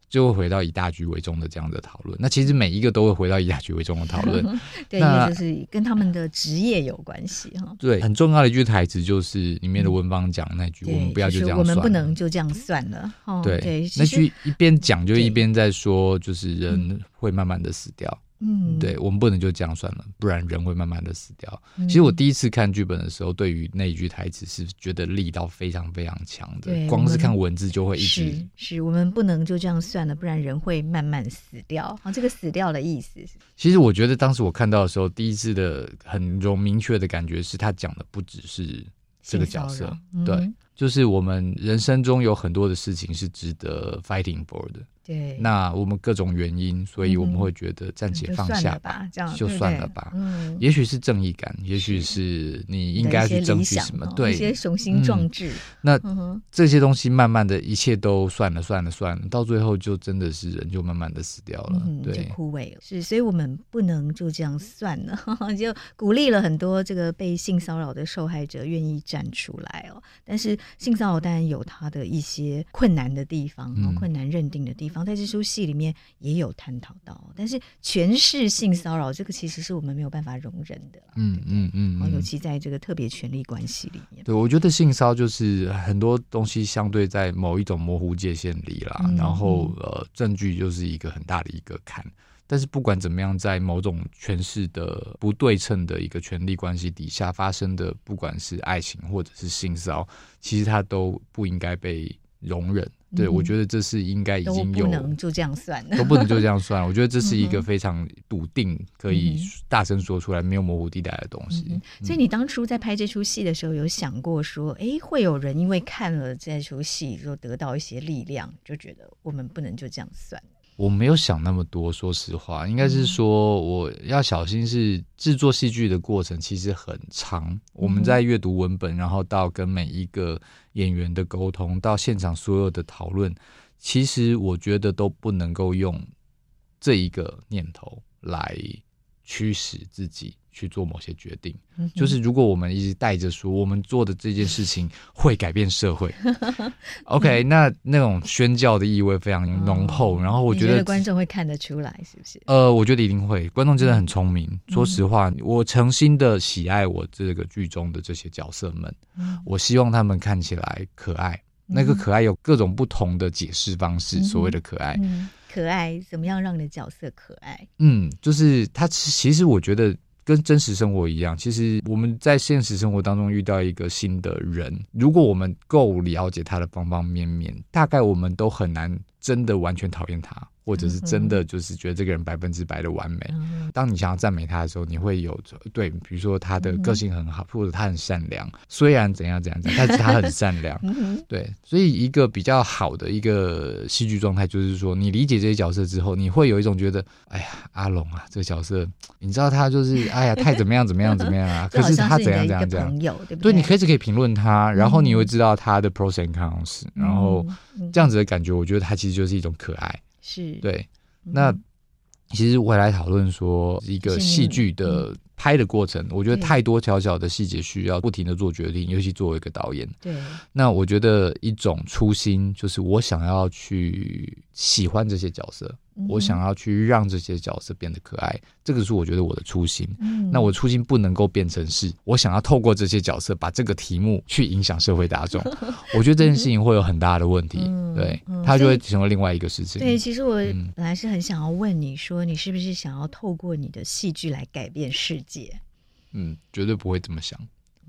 就会回到以大局为重的这样的讨论。那其实每一个都会回到以大局为重的讨论。对，那就是跟他们的职业有关系哈。对，很重要的一句台词就是里面的文芳讲那句：“我们不要就这样算了。”我们不能就这样算了。对对，那句一边讲就一边在说，就是人会慢慢的死掉。嗯，对，我们不能就这样算了，不然人会慢慢的死掉。嗯、其实我第一次看剧本的时候，对于那一句台词是觉得力道非常非常强的，光是看文字就会一直是，是我们不能就这样算了，不然人会慢慢死掉。啊，这个死掉的意思，其实我觉得当时我看到的时候，第一次的很容明确的感觉是他讲的不只是这个角色，嗯、对。就是我们人生中有很多的事情是值得 fighting for 的。对，那我们各种原因，所以我们会觉得暂且放下吧，这样就算了吧。嗯，也许是正义感，也许是你应该去争取什么，对，一些雄心壮志。那这些东西慢慢的一切都算了，算了，算了，到最后就真的是人就慢慢的死掉了，对，枯萎了。是，所以我们不能就这样算了，就鼓励了很多这个被性骚扰的受害者愿意站出来哦。但是性骚扰当然有它的一些困难的地方，困难认定的地方。在这出戏里面也有探讨到，但是全是性骚扰这个其实是我们没有办法容忍的。嗯嗯嗯，尤其在这个特别权利关系里面。对，我觉得性骚就是很多东西相对在某一种模糊界限里啦，嗯、然后呃，证据就是一个很大的一个坎。但是不管怎么样，在某种权势的不对称的一个权力关系底下发生的，不管是爱情或者是性骚，其实它都不应该被容忍。对，我觉得这是应该已经有，不能就这样算了，都不能就这样算了。我觉得这是一个非常笃定，可以大声说出来，没有模糊地带的东西。所以你当初在拍这出戏的时候，有想过说，哎，会有人因为看了这出戏，就得到一些力量，就觉得我们不能就这样算。我没有想那么多，说实话，应该是说我要小心。是制作戏剧的过程其实很长，我们在阅读文本，然后到跟每一个演员的沟通，到现场所有的讨论，其实我觉得都不能够用这一个念头来驱使自己。去做某些决定，就是如果我们一直带着说我们做的这件事情 会改变社会，OK，那那种宣教的意味非常浓厚。哦、然后我觉得，观众会看得出来，是不是？呃，我觉得一定会。观众真的很聪明。嗯、说实话，我诚心的喜爱我这个剧中的这些角色们，嗯、我希望他们看起来可爱。嗯、那个可爱有各种不同的解释方式，嗯、所谓的可爱，嗯、可爱怎么样让你的角色可爱？嗯，就是他其实我觉得。跟真实生活一样，其实我们在现实生活当中遇到一个新的人，如果我们够了解他的方方面面，大概我们都很难真的完全讨厌他。或者是真的就是觉得这个人百分之百的完美。当你想要赞美他的时候，你会有对，比如说他的个性很好，或者他很善良。虽然怎样怎样怎样，但是他很善良。对，所以一个比较好的一个戏剧状态，就是说你理解这些角色之后，你会有一种觉得，哎呀，阿龙啊，这个角色，你知道他就是，哎呀，太怎么样怎么样怎么样啊。可是他怎样怎样怎样，对，你可以可以评论他，然后你会知道他的 pros and cons，然后这样子的感觉，我觉得他其实就是一种可爱。是。对，那其实我来讨论说一个戏剧的拍的过程，我觉得太多小小的细节需要不停的做决定，尤其作为一个导演。对，那我觉得一种初心就是我想要去喜欢这些角色。我想要去让这些角色变得可爱，这个是我觉得我的初心。嗯，那我初心不能够变成是我想要透过这些角色把这个题目去影响社会大众。我觉得这件事情会有很大的问题，嗯、对，它就会成为另外一个事情。对，其实我本来是很想要问你说，你是不是想要透过你的戏剧来改变世界？嗯，绝对不会这么想。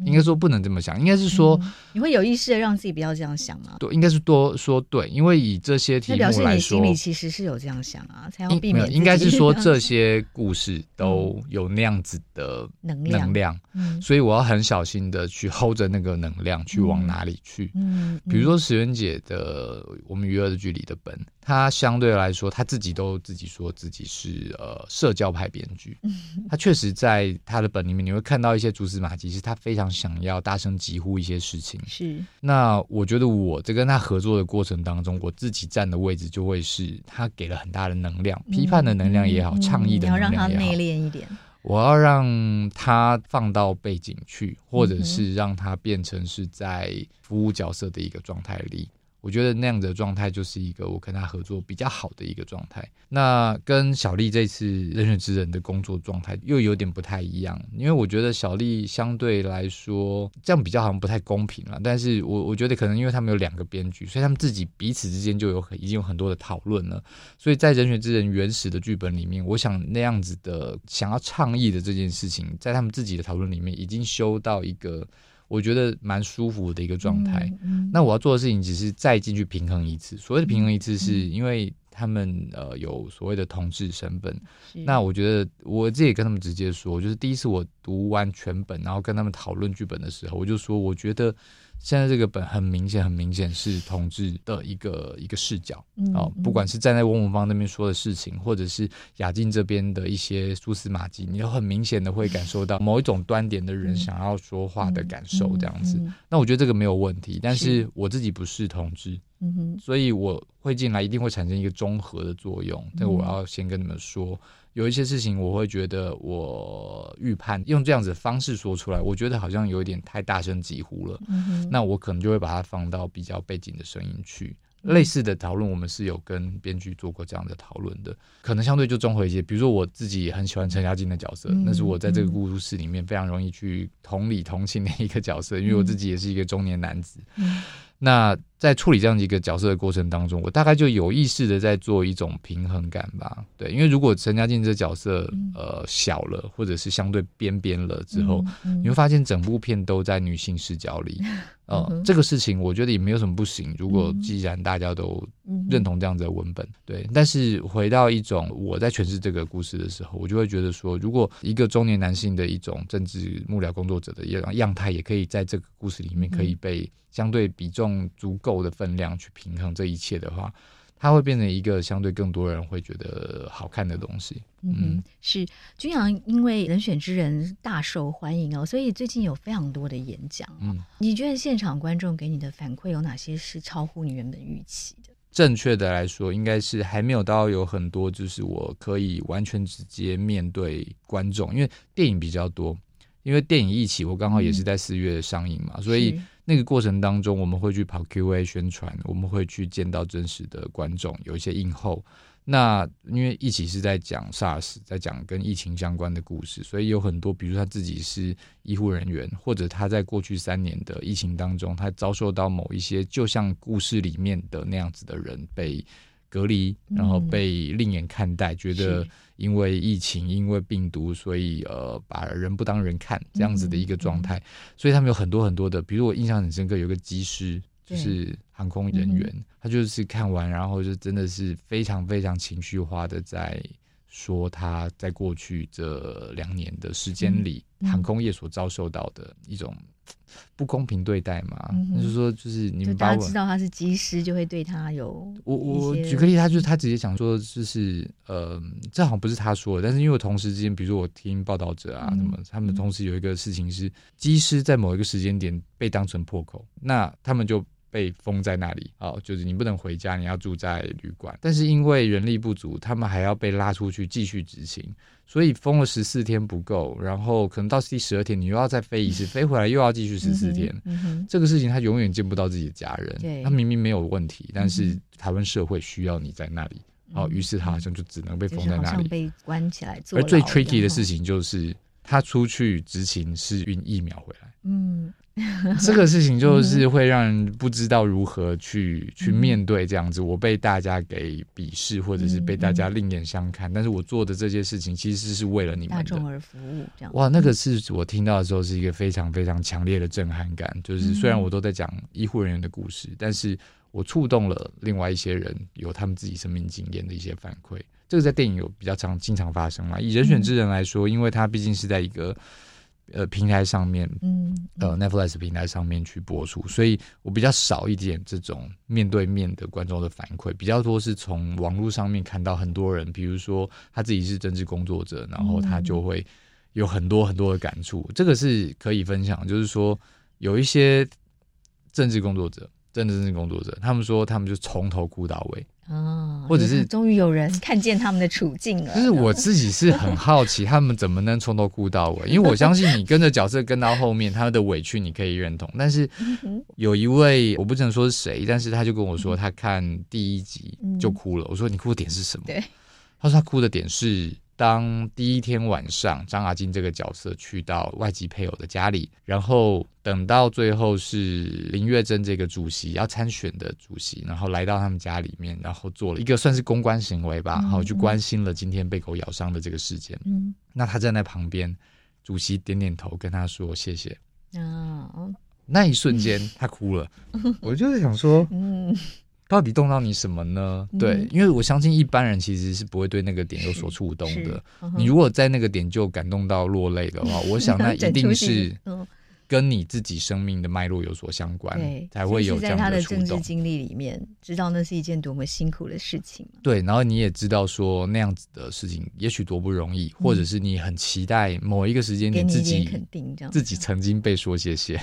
应该说不能这么想，应该是说、嗯、你会有意识的让自己不要这样想吗？对，应该是多说对，因为以这些题目来说，表示你心里其实是有这样想啊，才要避免。应该是说这些故事都有那样子的能量，能量，嗯、所以我要很小心的去 hold 着那个能量去往哪里去。嗯，嗯比如说石原姐的《我们与恶的距离》的本。他相对来说，他自己都自己说自己是呃社交派编剧。他确实在他的本里面，你会看到一些蛛丝马迹，是他非常想要大声疾呼一些事情。是。那我觉得我在跟他合作的过程当中，我自己站的位置就会是他给了很大的能量，批判的能量也好，倡议的能量也好。你要让他内敛一点。我要让他放到背景去，或者是让他变成是在服务角色的一个状态里。我觉得那样的状态就是一个我跟他合作比较好的一个状态。那跟小丽这次人选之人的工作状态又有点不太一样，因为我觉得小丽相对来说这样比较好像不太公平了。但是我我觉得可能因为他们有两个编剧，所以他们自己彼此之间就有已经有很多的讨论了。所以在人选之人原始的剧本里面，我想那样子的想要倡议的这件事情，在他们自己的讨论里面已经修到一个。我觉得蛮舒服的一个状态。嗯嗯、那我要做的事情只是再进去平衡一次。所谓的平衡一次，是因为他们呃有所谓的同志身份。那我觉得我自己也跟他们直接说，就是第一次我读完全本，然后跟他们讨论剧本的时候，我就说我觉得。现在这个本很明显，很明显是同志的一个一个视角、嗯、哦，不管是站在翁文芳那边说的事情，或者是雅静这边的一些蛛丝马迹，你都很明显的会感受到某一种端点的人想要说话的感受，这样子、嗯嗯嗯。那我觉得这个没有问题，但是我自己不是同志，所以我会进来一定会产生一个综合的作用，这个我要先跟你们说。有一些事情，我会觉得我预判用这样子的方式说出来，我觉得好像有一点太大声疾呼了。嗯。那我可能就会把它放到比较背景的声音去。类似的讨论，我们是有跟编剧做过这样的讨论的。可能相对就综合一些，比如说我自己很喜欢陈嘉静的角色，那是我在这个故事里面非常容易去同理同情的一个角色，因为我自己也是一个中年男子。嗯。那在处理这样一个角色的过程当中，我大概就有意识的在做一种平衡感吧。对，因为如果陈嘉静这角色呃小了，或者是相对边边了之后，你会发现整部片都在女性视角里。呃，这个事情我觉得也没有什么不行。如果既然大家都认同这样子的文本，对。但是回到一种我在诠释这个故事的时候，我就会觉得说，如果一个中年男性的一种政治幕僚工作者的样样态，也可以在这个故事里面可以被相对比重足够的分量去平衡这一切的话，它会变成一个相对更多人会觉得好看的东西。嗯，嗯是君阳，因为人选之人大受欢迎哦，所以最近有非常多的演讲。嗯，你觉得现场观众给你的反馈有哪些是超乎你原本预期的？正确的来说，应该是还没有到有很多，就是我可以完全直接面对观众，因为电影比较多。因为电影一起，我刚好也是在四月上映嘛，嗯，所以那个过程当中，我们会去跑 Q&A 宣传，我们会去见到真实的观众，有一些映后。那因为一起是在讲 SARS，在讲跟疫情相关的故事，所以有很多，比如他自己是医护人员，或者他在过去三年的疫情当中，他遭受到某一些就像故事里面的那样子的人被隔离，然后被另眼看待，嗯，觉得。因为疫情，因为病毒，所以呃，把人不当人看这样子的一个状态，所以他们有很多很多的，比如我印象很深刻，有个机师就是航空人员，嗯，他就是看完，然后就真的是非常非常情绪化的在说他在过去这两年的时间里，航空业所遭受到的一种。不公平对待嘛？就、嗯、是说，就是你们大家知道他是机师，就会对他有我我举个例，他就是他直接讲说，就是呃，这好像不是他说的，但是因为我同时之间，比如说我听报道者啊，什、嗯、么，他们同时有一个事情是，机师在某一个时间点被当成破口，那他们就。被封在那里，哦，就是你不能回家，你要住在旅馆。但是因为人力不足，他们还要被拉出去继续执勤，所以封了十四天不够，然后可能到第十二天，你又要再飞一次，飞回来又要继续十四天、嗯嗯。这个事情他永远见不到自己的家人，他明明没有问题，但是台湾社会需要你在那里，哦，于是他好像就只能被封在那里，被关起来。而最 tricky 的事情就是，他出去执勤是运疫苗回来。嗯。这个事情就是会让人不知道如何去、嗯、去面对这样子，我被大家给鄙视，或者是被大家另眼相看、嗯。但是我做的这些事情其实是为了你们的，大众而服务。这样哇，那个是我听到的时候是一个非常非常强烈的震撼感。就是虽然我都在讲医护人员的故事，嗯、但是我触动了另外一些人有他们自己生命经验的一些反馈。这个在电影有比较常经常发生嘛？以人选之人来说，因为他毕竟是在一个。呃，平台上面，嗯，呃，Netflix 平台上面去播出，所以我比较少一点这种面对面的观众的反馈，比较多是从网络上面看到很多人，比如说他自己是政治工作者，然后他就会有很多很多的感触，这个是可以分享，就是说有一些政治工作者，真的政治工作者，他们说他们就从头哭到尾。哦，或者是终于有人看见他们的处境了。就是我自己是很好奇，他们怎么能从头哭到尾？因为我相信你跟着角色跟到后面，他的委屈你可以认同。但是有一位我不能说是谁，但是他就跟我说，他看第一集就哭了。我说你哭的点是什么？对，他说他哭的点是。当第一天晚上，张阿金这个角色去到外籍配偶的家里，然后等到最后是林月珍这个主席要参选的主席，然后来到他们家里面，然后做了一个算是公关行为吧，然后去关心了今天被狗咬伤的这个事件。嗯，那他站在旁边，主席点点头跟他说谢谢。哦，那一瞬间他哭了，我就是想说，嗯。到底动到你什么呢？嗯、对，因为我相信一般人其实是不会对那个点有所触动的。嗯、你如果在那个点就感动到落泪的话，我想那一定是跟你自己生命的脉络有所相关，对，才会有这样的触动。在他的政治经历里面，知道那是一件多么辛苦的事情。对，然后你也知道说那样子的事情也许多不容易，嗯、或者是你很期待某一个时间点自己肯定自己曾经被说谢谢。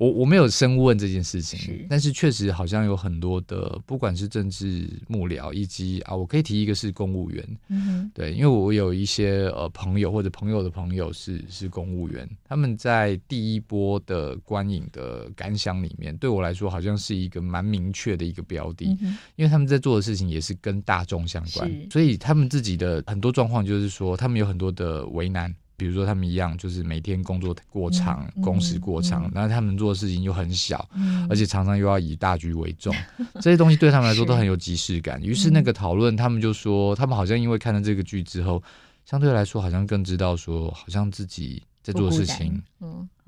嗯我我没有深问这件事情，是但是确实好像有很多的，不管是政治幕僚，以及啊，我可以提一个是公务员，嗯、对，因为我有一些呃朋友或者朋友的朋友是是公务员，他们在第一波的观影的感想里面，对我来说好像是一个蛮明确的一个标的，嗯、因为他们在做的事情也是跟大众相关，所以他们自己的很多状况就是说，他们有很多的为难。比如说他们一样，就是每天工作过长，嗯、工时过长，然后、嗯、他们做的事情又很小，嗯、而且常常又要以大局为重，这些东西对他们来说都很有即视感。于是，那个讨论，他们就说，他们好像因为看了这个剧之后，相对来说好像更知道说，好像自己在做的事情，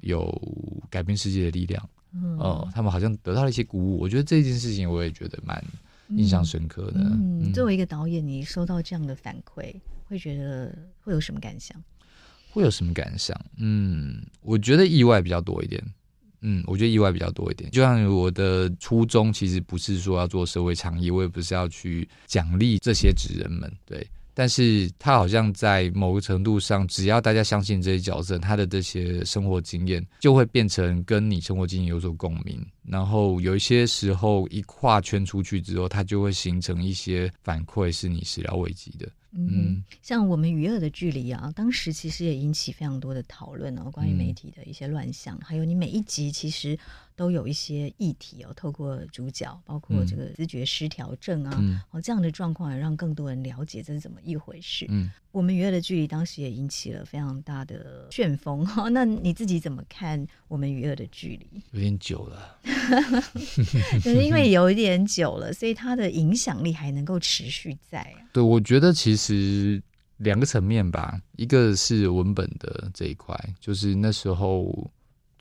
有改变世界的力量。嗯、呃，他们好像得到了一些鼓舞。我觉得这件事情我也觉得蛮印象深刻的。嗯，嗯作为一个导演，你收到这样的反馈，会觉得会有什么感想？会有什么感想？嗯，我觉得意外比较多一点。嗯，我觉得意外比较多一点。就像我的初衷，其实不是说要做社会倡议，我也不是要去奖励这些职人们，对。但是他好像在某个程度上，只要大家相信这些角色，他的这些生活经验就会变成跟你生活经验有所共鸣。然后有一些时候一画圈出去之后，它就会形成一些反馈，是你始料未及的。嗯，像我们娱乐的距离啊，当时其实也引起非常多的讨论哦，关于媒体的一些乱象，嗯、还有你每一集其实都有一些议题哦，透过主角，包括这个知觉失调症啊，嗯、哦这样的状况，也让更多人了解这是怎么一回事。嗯，我们与恶的距离当时也引起了非常大的旋风哈、哦，那你自己怎么看我们与恶的距离？有点久了，就是因为有一点久了，所以它的影响力还能够持续在啊。对，我觉得其实两个层面吧，一个是文本的这一块，就是那时候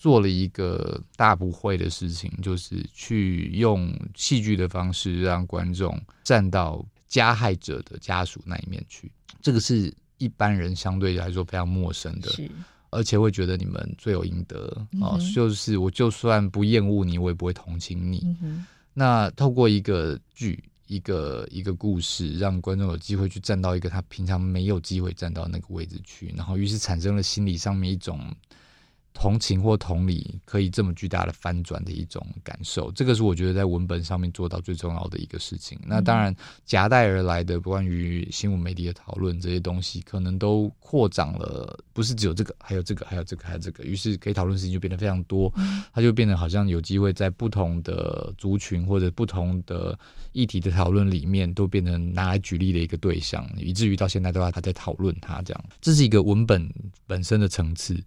做了一个大不会的事情，就是去用戏剧的方式让观众站到加害者的家属那一面去，这个是一般人相对来说非常陌生的，而且会觉得你们罪有应得啊、嗯哦，就是我就算不厌恶你，我也不会同情你。嗯、那透过一个剧。一个一个故事，让观众有机会去站到一个他平常没有机会站到那个位置去，然后于是产生了心理上面一种。同情或同理可以这么巨大的翻转的一种感受，这个是我觉得在文本上面做到最重要的一个事情。嗯、那当然夹带而来的关于新闻媒体的讨论这些东西，可能都扩展了，不是只有这个，还有这个，还有这个，还有这个，于是可以讨论事情就变得非常多，嗯、它就变得好像有机会在不同的族群或者不同的议题的讨论里面，都变成拿来举例的一个对象，以至于到现在都要他在讨论它这样，这是一个文本本身的层次。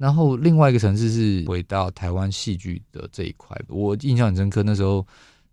然后另外一个层次是回到台湾戏剧的这一块，我印象很深刻。那时候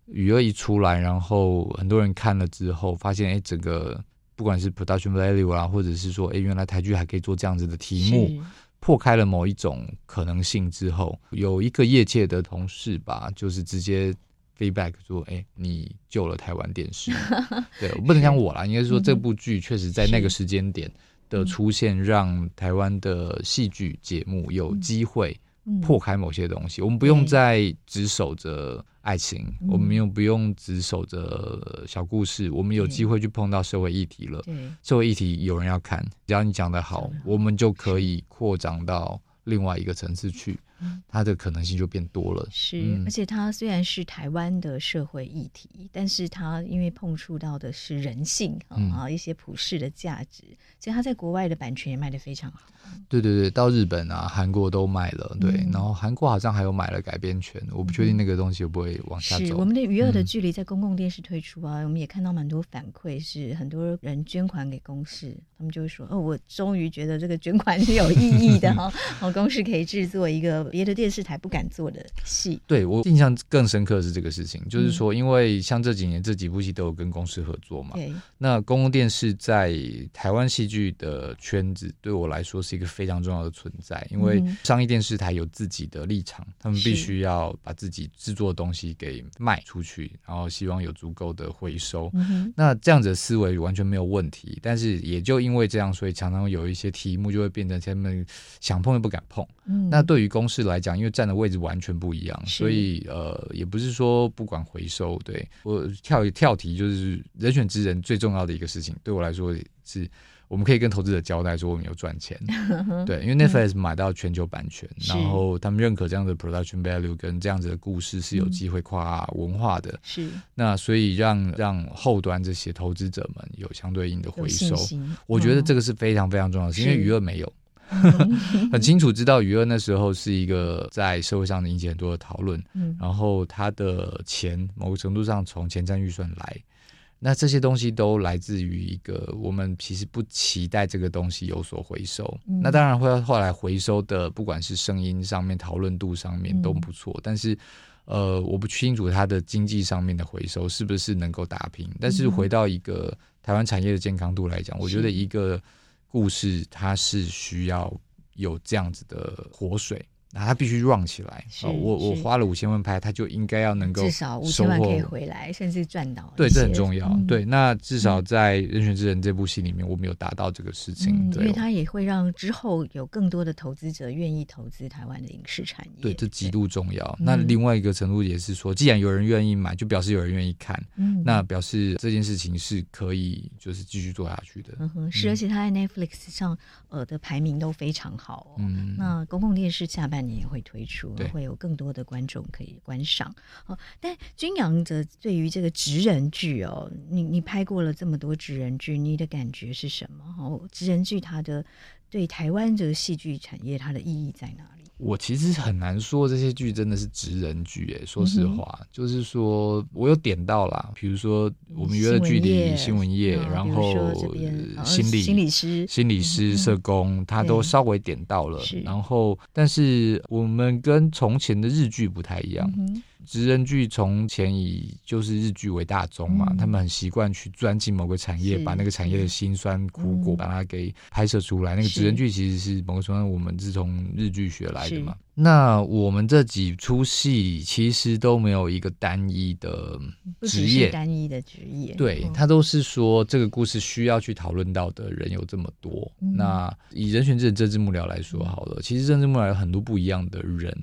与恶一出来，然后很多人看了之后，发现哎，整个不管是 production value 啊，或者是说哎，原来台剧还可以做这样子的题目，破开了某一种可能性之后，有一个业界的同事吧，就是直接 feedback 说，哎，你救了台湾电视。对，我不能讲我啦，是应该是说这部剧确实在那个时间点。的出现，让台湾的戏剧节目有机会破开某些东西。我们不用再只守着爱情，我们又不用只守着小故事，我们有机会去碰到社会议题了。社会议题有人要看，只要你讲得好，我们就可以扩张到另外一个层次去。它的可能性就变多了，是，嗯、而且它虽然是台湾的社会议题，但是它因为碰触到的是人性啊，嗯、一些普世的价值，所以它在国外的版权也卖得非常好。对对对，到日本啊、韩国都卖了，对，嗯、然后韩国好像还有买了改编权，我不确定那个东西会不会往下走。是我们的娱乐的距离在公共电视推出啊，嗯、我们也看到蛮多反馈，是很多人捐款给公视，他们就会说：“哦，我终于觉得这个捐款是有意义的 哈，哦，公视可以制作一个。”别的电视台不敢做的戏。对，我印象更深刻的是这个事情，就是说，因为像这几年这几部戏都有跟公司合作嘛，对，那公共电视在台湾戏剧的圈子对我来说是一个非常重要的存在，因为商业电视台有自己的立场，他们必须要把自己制作的东西给卖出去，然后希望有足够的回收。那这样子的思维完全没有问题，但是也就因为这样，所以常常有一些题目就会变成他们想碰又不敢碰。那对于公司来讲，因为站的位置完全不一样，所以呃，也不是说不管回收。对，我跳一跳题，就是人选之人最重要的一个事情，对我来说是。我们可以跟投资者交代说我们有赚钱，对，因为 Netflix 买到全球版权，嗯、然后他们认可这样的 production value 跟这样子的故事是有机会跨文化的，是、嗯、那所以让让后端这些投资者们有相对应的回收，我觉得这个是非常非常重要的，嗯、因为娱乐没有，很清楚知道余额那时候是一个在社会上引起很多的讨论，嗯、然后他的钱某个程度上从前瞻预算来。那这些东西都来自于一个我们其实不期待这个东西有所回收。嗯、那当然会后来回收的，不管是声音上面、讨论度上面都不错。嗯、但是，呃，我不清楚它的经济上面的回收是不是能够打平。但是回到一个台湾产业的健康度来讲，嗯、我觉得一个故事它是需要有这样子的活水。那他必须 run 起来。哦我我花了五千万拍，他就应该要能够至少五千万可以回来，甚至赚到。对，这很重要。对，那至少在《人选之人》这部戏里面，我们有达到这个事情。因为他也会让之后有更多的投资者愿意投资台湾的影视产业。对，这极度重要。那另外一个程度也是说，既然有人愿意买，就表示有人愿意看。嗯，那表示这件事情是可以就是继续做下去的。嗯哼，是，而且他在 Netflix 上呃的排名都非常好。嗯，那公共电视下半。半年也会推出，会有更多的观众可以观赏。哦，但君阳则对于这个职人剧哦，你你拍过了这么多职人剧，你的感觉是什么？哦，职人剧它的对台湾这个戏剧产业它的意义在哪里？我其实很难说这些剧真的是职人剧，哎，说实话，嗯、就是说我有点到啦，比如说我们约的距离新闻业，然后心理心理师、心理师、社工，他都稍微点到了，然后但是我们跟从前的日剧不太一样。嗯职人剧从前以就是日剧为大宗嘛，嗯、他们很习惯去钻进某个产业，把那个产业的辛酸苦果把它给拍摄出来。嗯、那个职人剧其实是某个程度我们是从日剧学来的嘛。那我们这几出戏其实都没有一个单一的职业，单一的职业，对，他都是说这个故事需要去讨论到的人有这么多。嗯、那以人选之人政治幕僚来说好了，嗯、其实政治幕僚有很多不一样的人。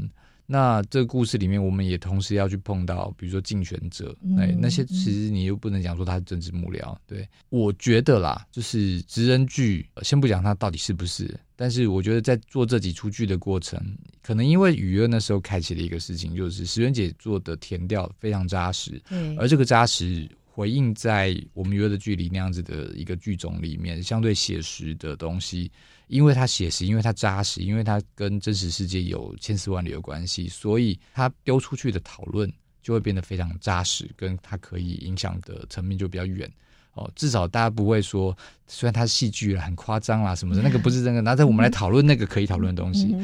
那这个故事里面，我们也同时要去碰到，比如说竞选者，哎、嗯，那些其实你又不能讲说他是政治幕僚。对，我觉得啦，就是职人剧，先不讲他到底是不是，但是我觉得在做这几出剧的过程，可能因为雨儿那时候开启了一个事情，就是石原姐做的填调非常扎实，嗯而这个扎实回应在我们雨儿的距离那样子的一个剧种里面，相对写实的东西。因为它写实，因为它扎实，因为它跟真实世界有千丝万缕的关系，所以它丢出去的讨论就会变得非常扎实，跟它可以影响的层面就比较远哦。至少大家不会说，虽然它戏剧很夸张啦什么的，那个不是真的。拿着我们来讨论那个可以讨论的东西，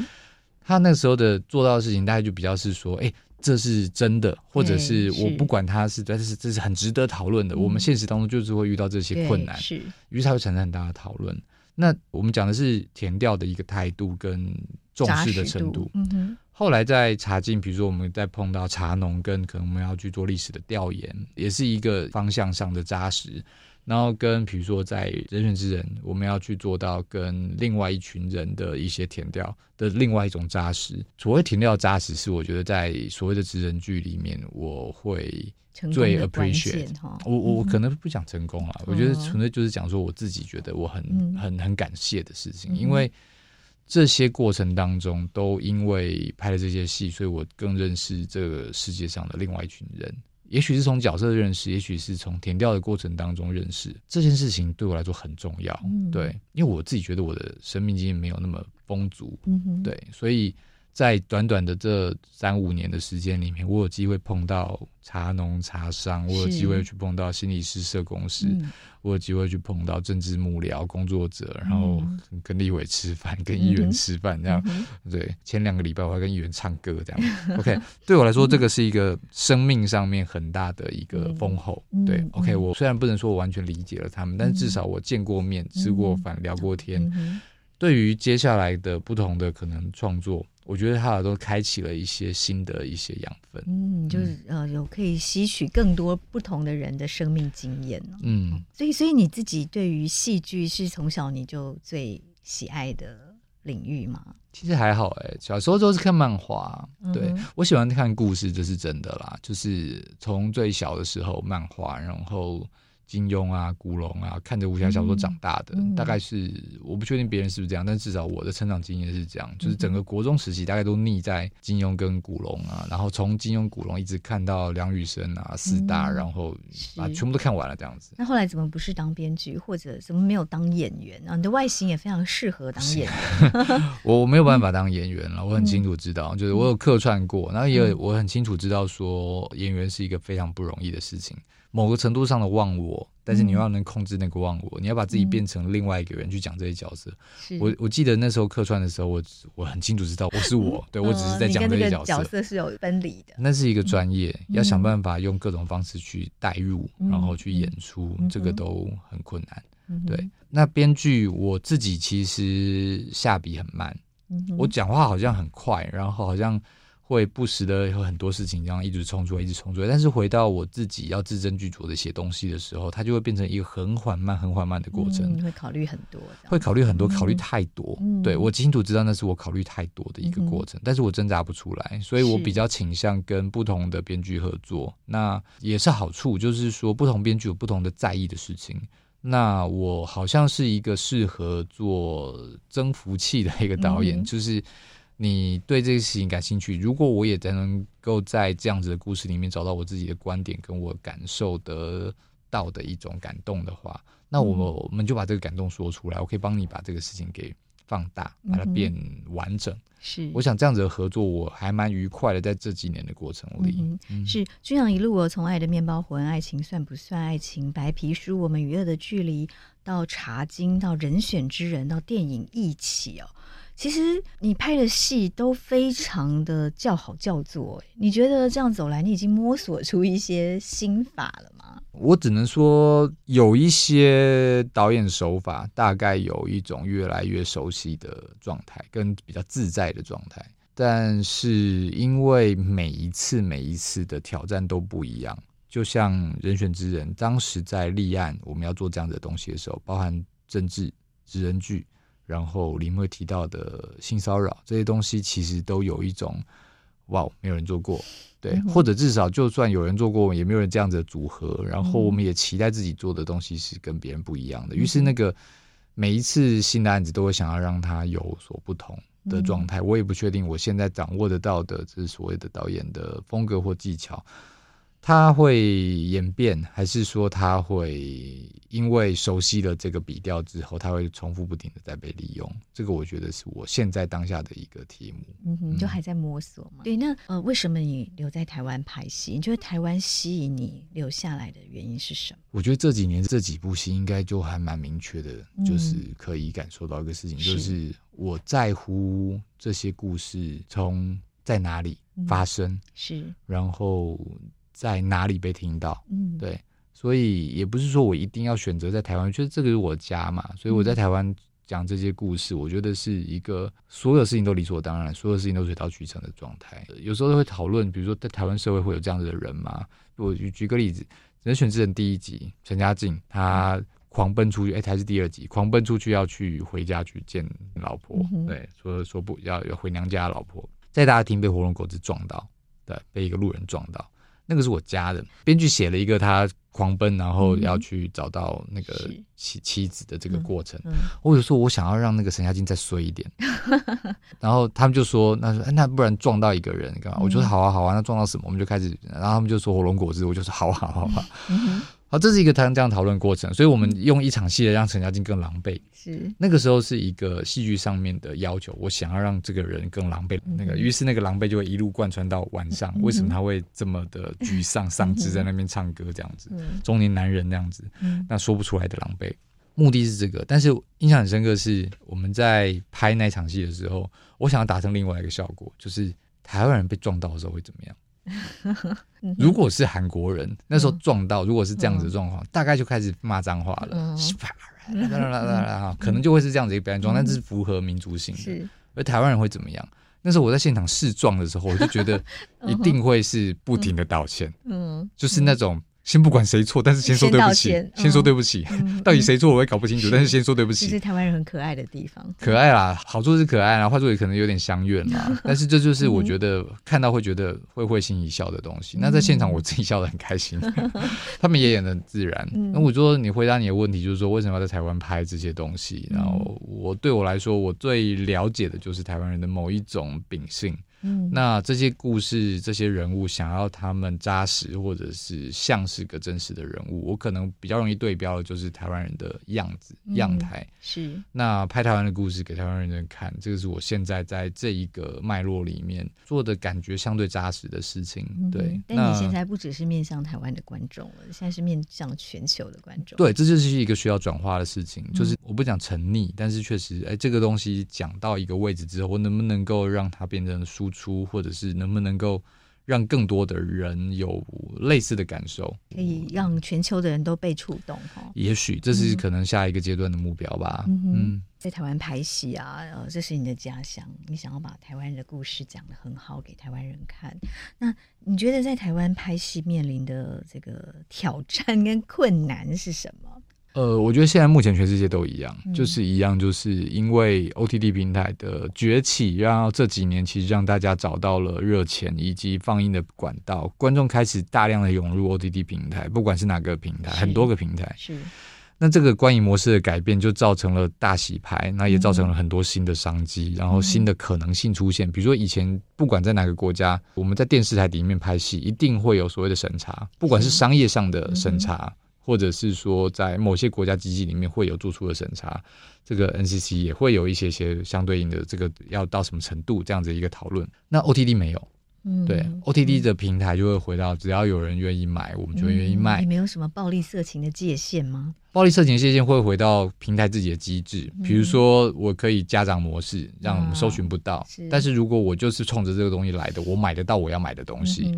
他那个时候的做到的事情，大概就比较是说，哎，这是真的，或者是我不管它是，但是这是很值得讨论的。我们现实当中就是会遇到这些困难，是，于是它会产生很大的讨论。那我们讲的是填调的一个态度跟重视的程度。后来在茶境，比如说我们在碰到茶农，跟可能我们要去做历史的调研，也是一个方向上的扎实。然后跟比如说在人选之人，我们要去做到跟另外一群人的一些填调的另外一种扎实。所谓填调扎实，是我觉得在所谓的职人剧里面，我会。最 appreciate，我我可能不讲成功啊，我觉得纯粹就是讲说我自己觉得我很很很感谢的事情，因为这些过程当中都因为拍了这些戏，所以我更认识这个世界上的另外一群人，也许是从角色的认识，也许是从填掉的过程当中认识，这件事情对我来说很重要，对，因为我自己觉得我的生命经验没有那么丰足，对，所以。在短短的这三五年的时间里面，我有机会碰到茶农、茶商，我有机会去碰到心理师、社工师，嗯、我有机会去碰到政治幕僚工作者，然后跟立委吃饭，跟议员吃饭，这样、嗯、对。前两个礼拜我还跟议员唱歌，这样。OK，对我来说，这个是一个生命上面很大的一个丰厚。嗯、对，OK，我虽然不能说我完全理解了他们，但是至少我见过面、吃过饭、聊过天。对于接下来的不同的可能创作。我觉得他都开启了一些新的一些养分，嗯，就是呃，有可以吸取更多不同的人的生命经验，嗯，所以，所以你自己对于戏剧是从小你就最喜爱的领域吗？其实还好，哎，小时候都是看漫画，对，嗯，我喜欢看故事，这是真的啦，就是从最小的时候漫画，然后。金庸啊，古龙啊，看着武侠小说长大的，大概是我不确定别人是不是这样，但至少我的成长经验是这样，就是整个国中时期大概都腻在金庸跟古龙啊，然后从金庸、古龙一直看到梁羽生啊四大，嗯、然后把全部都看完了这样子。那后来怎么不是当编剧，或者怎么没有当演员啊？你的外形也非常适合当演员。我我没有办法当演员了，我很清楚知道，嗯、就是我有客串过，然后也有我很清楚知道说演员是一个非常不容易的事情。某个程度上的忘我，但是你要能控制那个忘我，嗯、你要把自己变成另外一个人去讲这些角色。是。我我记得那时候客串的时候，我我很清楚知道我是我，对我只是在讲这些角色。角色是有分离的，那是一个专业，嗯、要想办法用各种方式去代入，嗯、然后去演出，嗯、这个都很困难。嗯、对，那编剧我自己其实下笔很慢，嗯、我讲话好像很快，然后好像。会不时的有很多事情这样一直冲出来，一直冲出来。但是回到我自己要字斟句酌的写东西的时候，它就会变成一个很缓慢、很缓慢的过程。你会考虑很多，会考虑很多，考虑太多。嗯、对我清楚知道那是我考虑太多的一个过程，嗯、但是我挣扎不出来，所以我比较倾向跟不同的编剧合作。那也是好处，就是说不同编剧有不同的在意的事情。那我好像是一个适合做征服器的一个导演，嗯、就是。你对这个事情感兴趣？如果我也能够在这样子的故事里面找到我自己的观点，跟我感受得到的一种感动的话，那我们我们就把这个感动说出来。我可以帮你把这个事情给放大，把它变完整。是，我想这样子的合作我还蛮愉快的，在这几年的过程里。嗯嗯、是君阳一路哦，从《爱的面包魂》、爱情算不算爱情、白皮书、我们与恶的距离，到茶经，到人选之人，到电影一起哦。其实你拍的戏都非常的叫好叫座，你觉得这样走来，你已经摸索出一些心法了吗？我只能说有一些导演手法，大概有一种越来越熟悉的状态，跟比较自在的状态。但是因为每一次每一次的挑战都不一样，就像人选之人，当时在立案我们要做这样的东西的时候，包含政治、职人剧。然后里面会提到的性骚扰这些东西，其实都有一种哇，没有人做过，对，嗯、或者至少就算有人做过，也没有人这样子的组合。然后我们也期待自己做的东西是跟别人不一样的。于、是那个每一次新的案子都会想要让它有所不同的状态。嗯、我也不确定我现在掌握得到的这是所谓的导演的风格或技巧。他会演变，还是说他会因为熟悉了这个笔调之后，他会重复不停的在被利用？这个我觉得是我现在当下的一个题目。嗯哼，就还在摸索嘛。嗯、对，那呃，为什么你留在台湾拍戏？你觉得台湾吸引你留下来的原因是什么？我觉得这几年这几部戏应该就还蛮明确的，就是可以感受到一个事情，嗯、就是我在乎这些故事从在哪里发生，嗯、是，然后。在哪里被听到？嗯，对，所以也不是说我一定要选择在台湾，就是这个是我家嘛，所以我在台湾讲这些故事，我觉得是一个所有事情都理所当然，所有事情都水到渠成的状态。有时候都会讨论，比如说在台湾社会会有这样子的人吗？我举举个例子，《人选之人》第一集，陈家竞他狂奔出去，哎、欸，还是第二集，狂奔出去要去回家去见老婆，对，说说不要要回娘家的老婆，在大厅被火龙果子撞到，对，被一个路人撞到。那个是我家的编剧写了一个他狂奔，然后要去找到那个妻妻子的这个过程。嗯嗯、我有时候我想要让那个沈佳金再衰一点，然后他们就说：“那说、欸、那不然撞到一个人干嘛？”我就说：“好啊好啊，那撞到什么？”我们就开始，然后他们就说火龙果汁，我就说：“好啊好啊。好啊”嗯、好，这是一个他这样讨论过程，所以我们用一场戏来让陈嘉静更狼狈。是那个时候是一个戏剧上面的要求，我想要让这个人更狼狈。嗯、那个于是那个狼狈就会一路贯穿到晚上。嗯、为什么他会这么的沮丧、丧志在那边唱歌这样子？嗯、中年男人那样子，嗯、那说不出来的狼狈。目的是这个，但是印象很深刻是我们在拍那场戏的时候，我想要达成另外一个效果，就是台湾人被撞到的时候会怎么样？如果是韩国人那时候撞到，如果是这样子的状况，大概就开始骂脏话了，可能就会是这样子一个表演状态，但是符合民族性的。而台湾人会怎么样？那时候我在现场试撞的时候，我就觉得一定会是不停的道歉，嗯，就是那种。先不管谁错，但是先说对不起，先，先说对不起。嗯、到底谁错我也搞不清楚，是但是先说对不起。其实台湾人很可爱的地方，可爱啦，好处是可爱啦，坏处也可能有点相怨啦。但是这就是我觉得看到会觉得会会心一笑的东西。嗯、那在现场我自己笑得很开心，嗯、他们也演的很自然。那、嗯、我说你回答你的问题就是说，为什么要在台湾拍这些东西？然后我对我来说，我最了解的就是台湾人的某一种秉性。嗯，那这些故事、这些人物，想要他们扎实，或者是像是个真实的人物，我可能比较容易对标的就是台湾人的样子、嗯、样态。是，那拍台湾的故事给台湾人看，这个是我现在在这一个脉络里面做的感觉相对扎实的事情。对，嗯、但你现在不只是面向台湾的观众了，现在是面向全球的观众。对，这就是一个需要转化的事情。就是我不讲沉溺，但是确实，哎，这个东西讲到一个位置之后，我能不能够让它变成书？出，或者是能不能够让更多的人有类似的感受，可以让全球的人都被触动哈。也许这是可能下一个阶段的目标吧。嗯，嗯，在台湾拍戏啊，呃，这是你的家乡，你想要把台湾人的故事讲得很好给台湾人看。那你觉得在台湾拍戏面临的这个挑战跟困难是什么？呃，我觉得现在目前全世界都一样，嗯、就是一样，就是因为 OTT 平台的崛起，然后这几年其实让大家找到了热钱以及放映的管道，观众开始大量的涌入 OTT 平台，不管是哪个平台，很多个平台。是。那这个观影模式的改变，就造成了大洗牌，那也造成了很多新的商机，嗯、然后新的可能性出现。比如说以前不管在哪个国家，我们在电视台里面拍戏，一定会有所谓的审查，不管是商业上的审查。嗯或者是说，在某些国家机器里面会有做出的审查，这个 NCC 也会有一些些相对应的这个要到什么程度这样子一个讨论。那 OTD 没有，嗯，对，OTD 的平台就会回到只要有人愿意买，我们就会愿意卖。也没有什么暴力色情的界限吗？暴力色情的界限会回到平台自己的机制，比如说我可以家长模式让我们搜寻不到，但是如果我就是冲着这个东西来的，我买得到我要买的东西。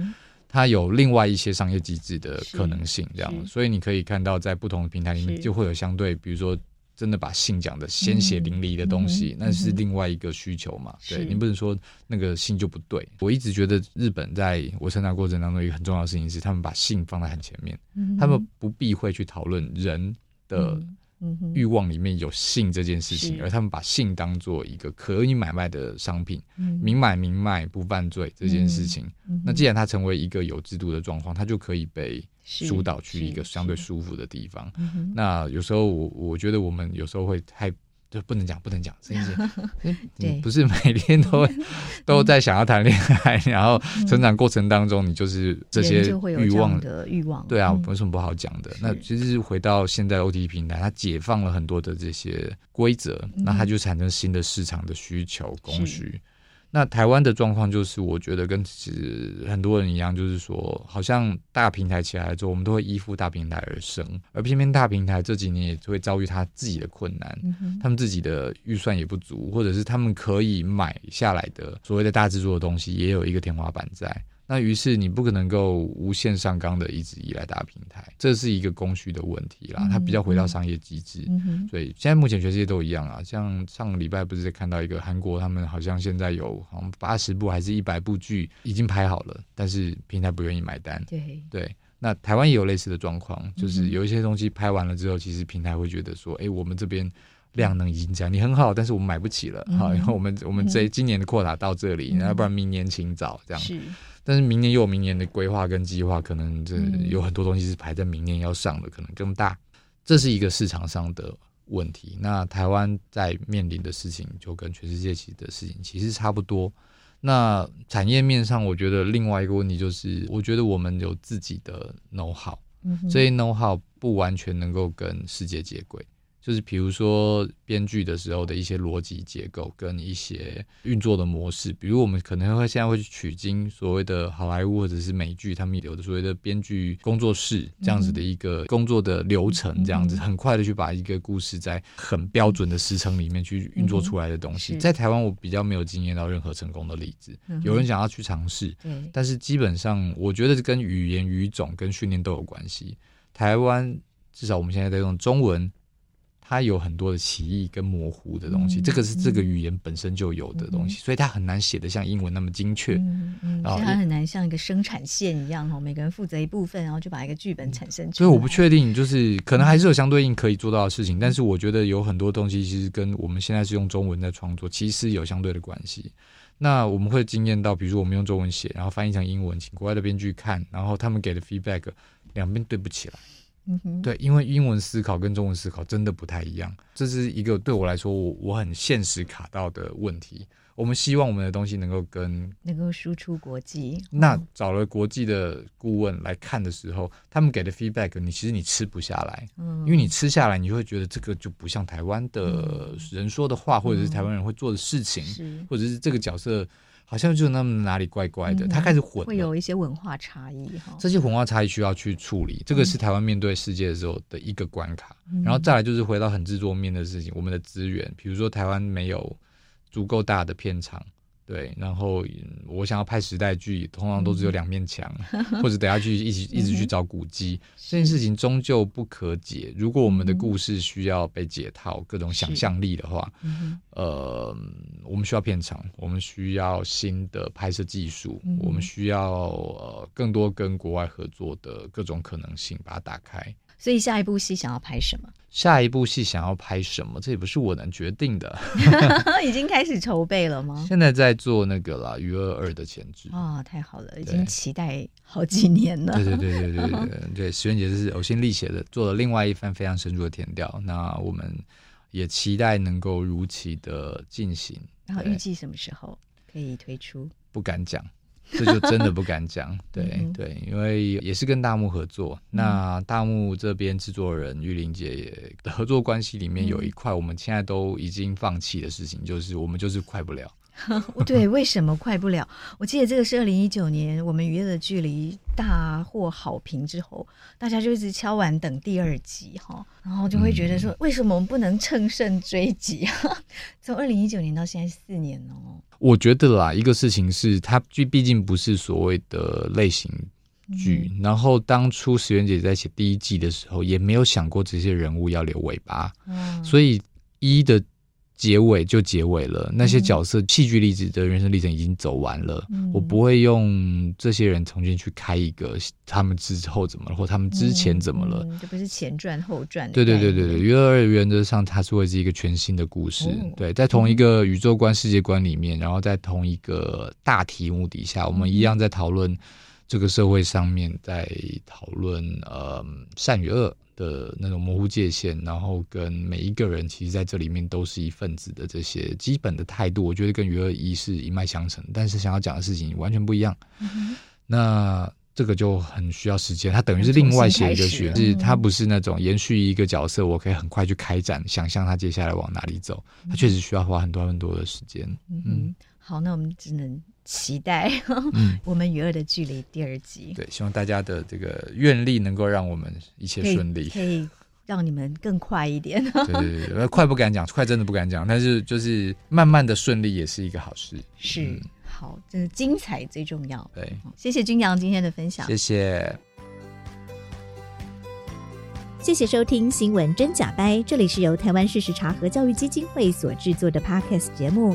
它有另外一些商业机制的可能性，这样，所以你可以看到，在不同的平台里面，就会有相对，比如说，真的把性讲的鲜血淋漓的东西，那是另外一个需求嘛？对，你不能说那个性就不对。我一直觉得日本在我成长过程当中，一个很重要的事情是，他们把性放在很前面，他们不避讳去讨论人的。欲望里面有性这件事情，而他们把性当做一个可以买卖的商品，明买明卖不犯罪这件事情。那既然它成为一个有制度的状况，它就可以被疏导去一个相对舒服的地方。那有时候我我觉得我们有时候会太。就不能讲，不能讲，这些，对，不是每天都 都在想要谈恋爱，然后成长过程当中，你就是这些欲望的欲望，对啊，没什么不好讲的。那其实回到现在 OTT 平台，它解放了很多的这些规则，那它就产生新的市场的需求供需。那台湾的状况就是，我觉得跟其实很多人一样，就是说，好像大平台起来之后，我们都会依附大平台而生，而偏偏大平台这几年也会遭遇他自己的困难，他们自己的预算也不足，或者是他们可以买下来的所谓的大制作的东西，也有一个天花板在。那于是你不可能够无限上纲的一直依赖大平台，这是一个供需的问题啦。它比较回到商业机制，所以现在目前全世界都一样啊。像上个礼拜不是看到一个韩国，他们好像现在有好像八十部还是一百部剧已经拍好了，但是平台不愿意买单。对对，那台湾也有类似的状况，就是有一些东西拍完了之后，其实平台会觉得说，哎、欸，我们这边量能已经这样，你很好，但是我们买不起了。好，然后我们我们这今年的 quota 到这里，要、嗯、不然明年请早这样。但是明年又有明年的规划跟计划，可能这有很多东西是排在明年要上的，可能更大。这是一个市场上的问题。那台湾在面临的事情，就跟全世界其实的事情其实差不多。那产业面上，我觉得另外一个问题就是，我觉得我们有自己的 know how。嗯、所以 know how 不完全能够跟世界接轨。就是比如说编剧的时候的一些逻辑结构跟一些运作的模式，比如我们可能会现在会去取经所谓的好莱坞或者是美剧，他们有的所谓的编剧工作室这样子的一个工作的流程，这样子很快的去把一个故事在很标准的时程里面去运作出来的东西，在台湾我比较没有经验到任何成功的例子。有人想要去尝试，但是基本上我觉得跟语言语种跟训练都有关系。台湾至少我们现在在用中文。它有很多的歧义跟模糊的东西，嗯、这个是这个语言本身就有的东西，嗯、所以它很难写的像英文那么精确。然后它很难像一个生产线一样哈，每个人负责一部分，然后就把一个剧本产生出来。所以我不确定，就是可能还是有相对应可以做到的事情，嗯、但是我觉得有很多东西其实跟我们现在是用中文在创作，其实有相对的关系。那我们会惊艳到，比如说我们用中文写，然后翻译成英文，请国外的编剧看，然后他们给的 feedback 两边对不起来。嗯哼，对，因为英文思考跟中文思考真的不太一样，这是一个对我来说我我很现实卡到的问题。我们希望我们的东西能够跟能够输出国际，那找了国际的顾问来看的时候，他们给的 feedback，你其实你吃不下来，嗯，因为你吃下来，你就会觉得这个就不像台湾的人说的话，或者是台湾人会做的事情，或者是这个角色。好像就那么哪里怪怪的，他开始混，会有一些文化差异哈。这些文化差异需要去处理，这个是台湾面对世界的时候的一个关卡。然后再来就是回到很制作面的事情，我们的资源，比如说台湾没有足够大的片场。对，然后我想要拍时代剧，通常都只有两面墙，嗯、或者等下去一起一直去找古迹，嗯、这件事情终究不可解。如果我们的故事需要被解套，各种想象力的话，嗯、呃，我们需要片场，我们需要新的拍摄技术，嗯、我们需要呃更多跟国外合作的各种可能性，把它打开。所以下一部戏想要拍什么？下一部戏想要拍什么？这也不是我能决定的。已经开始筹备了吗？现在在做那个啦，《余额二》的前置。啊、哦，太好了，已经期待好几年了。对对对对对对对，石原姐是呕心沥血的做了另外一番非常深入的填调。那我们也期待能够如期的进行。然后预计什么时候可以推出？不敢讲。这就真的不敢讲，对、嗯、对，因为也是跟大木合作，嗯、那大木这边制作人玉玲姐的合作关系里面有一块，我们现在都已经放弃的事情，就是我们就是快不了。对，为什么快不了？我记得这个是二零一九年，我们《娱乐的距离》大获好评之后，大家就一直敲碗等第二集哈，然后就会觉得说，为什么我们不能乘胜追击啊？从二零一九年到现在四年哦。我觉得啦，一个事情是，它剧毕竟不是所谓的类型剧，嗯、然后当初石原姐在写第一季的时候，也没有想过这些人物要留尾巴，嗯、所以一的。结尾就结尾了，那些角色戏剧历史的人生历程已经走完了。嗯、我不会用这些人重新去开一个他们之后怎么了，或他们之前怎么了。这、不是前传后传。对对对对对，余额二原则上它是会是一个全新的故事。哦、对，在同一个宇宙观、世界观里面，然后在同一个大题目底下，我们一样在讨论这个社会上面，在讨论呃善与恶。的那种模糊界限，然后跟每一个人其实在这里面都是一份子的这些基本的态度，我觉得跟余额一是一脉相承，但是想要讲的事情完全不一样。嗯、那这个就很需要时间，它等于是另外写一个剧，是它不是那种延续一个角色，我可以很快去开展，想象他接下来往哪里走，它确实需要花很多很多的时间。嗯，嗯，好，那我们只能。期待 我们与恶的距离第二集。对，希望大家的这个愿力能够让我们一切顺利，可以让你们更快一点。对对对，快不敢讲，快真的不敢讲，但是就是慢慢的顺利也是一个好事。是，嗯、好，真的精彩最重要。对，谢谢君阳今天的分享，谢谢。谢谢收听《新闻真假掰》，这里是由台湾事实查核教育基金会所制作的 Podcast 节目。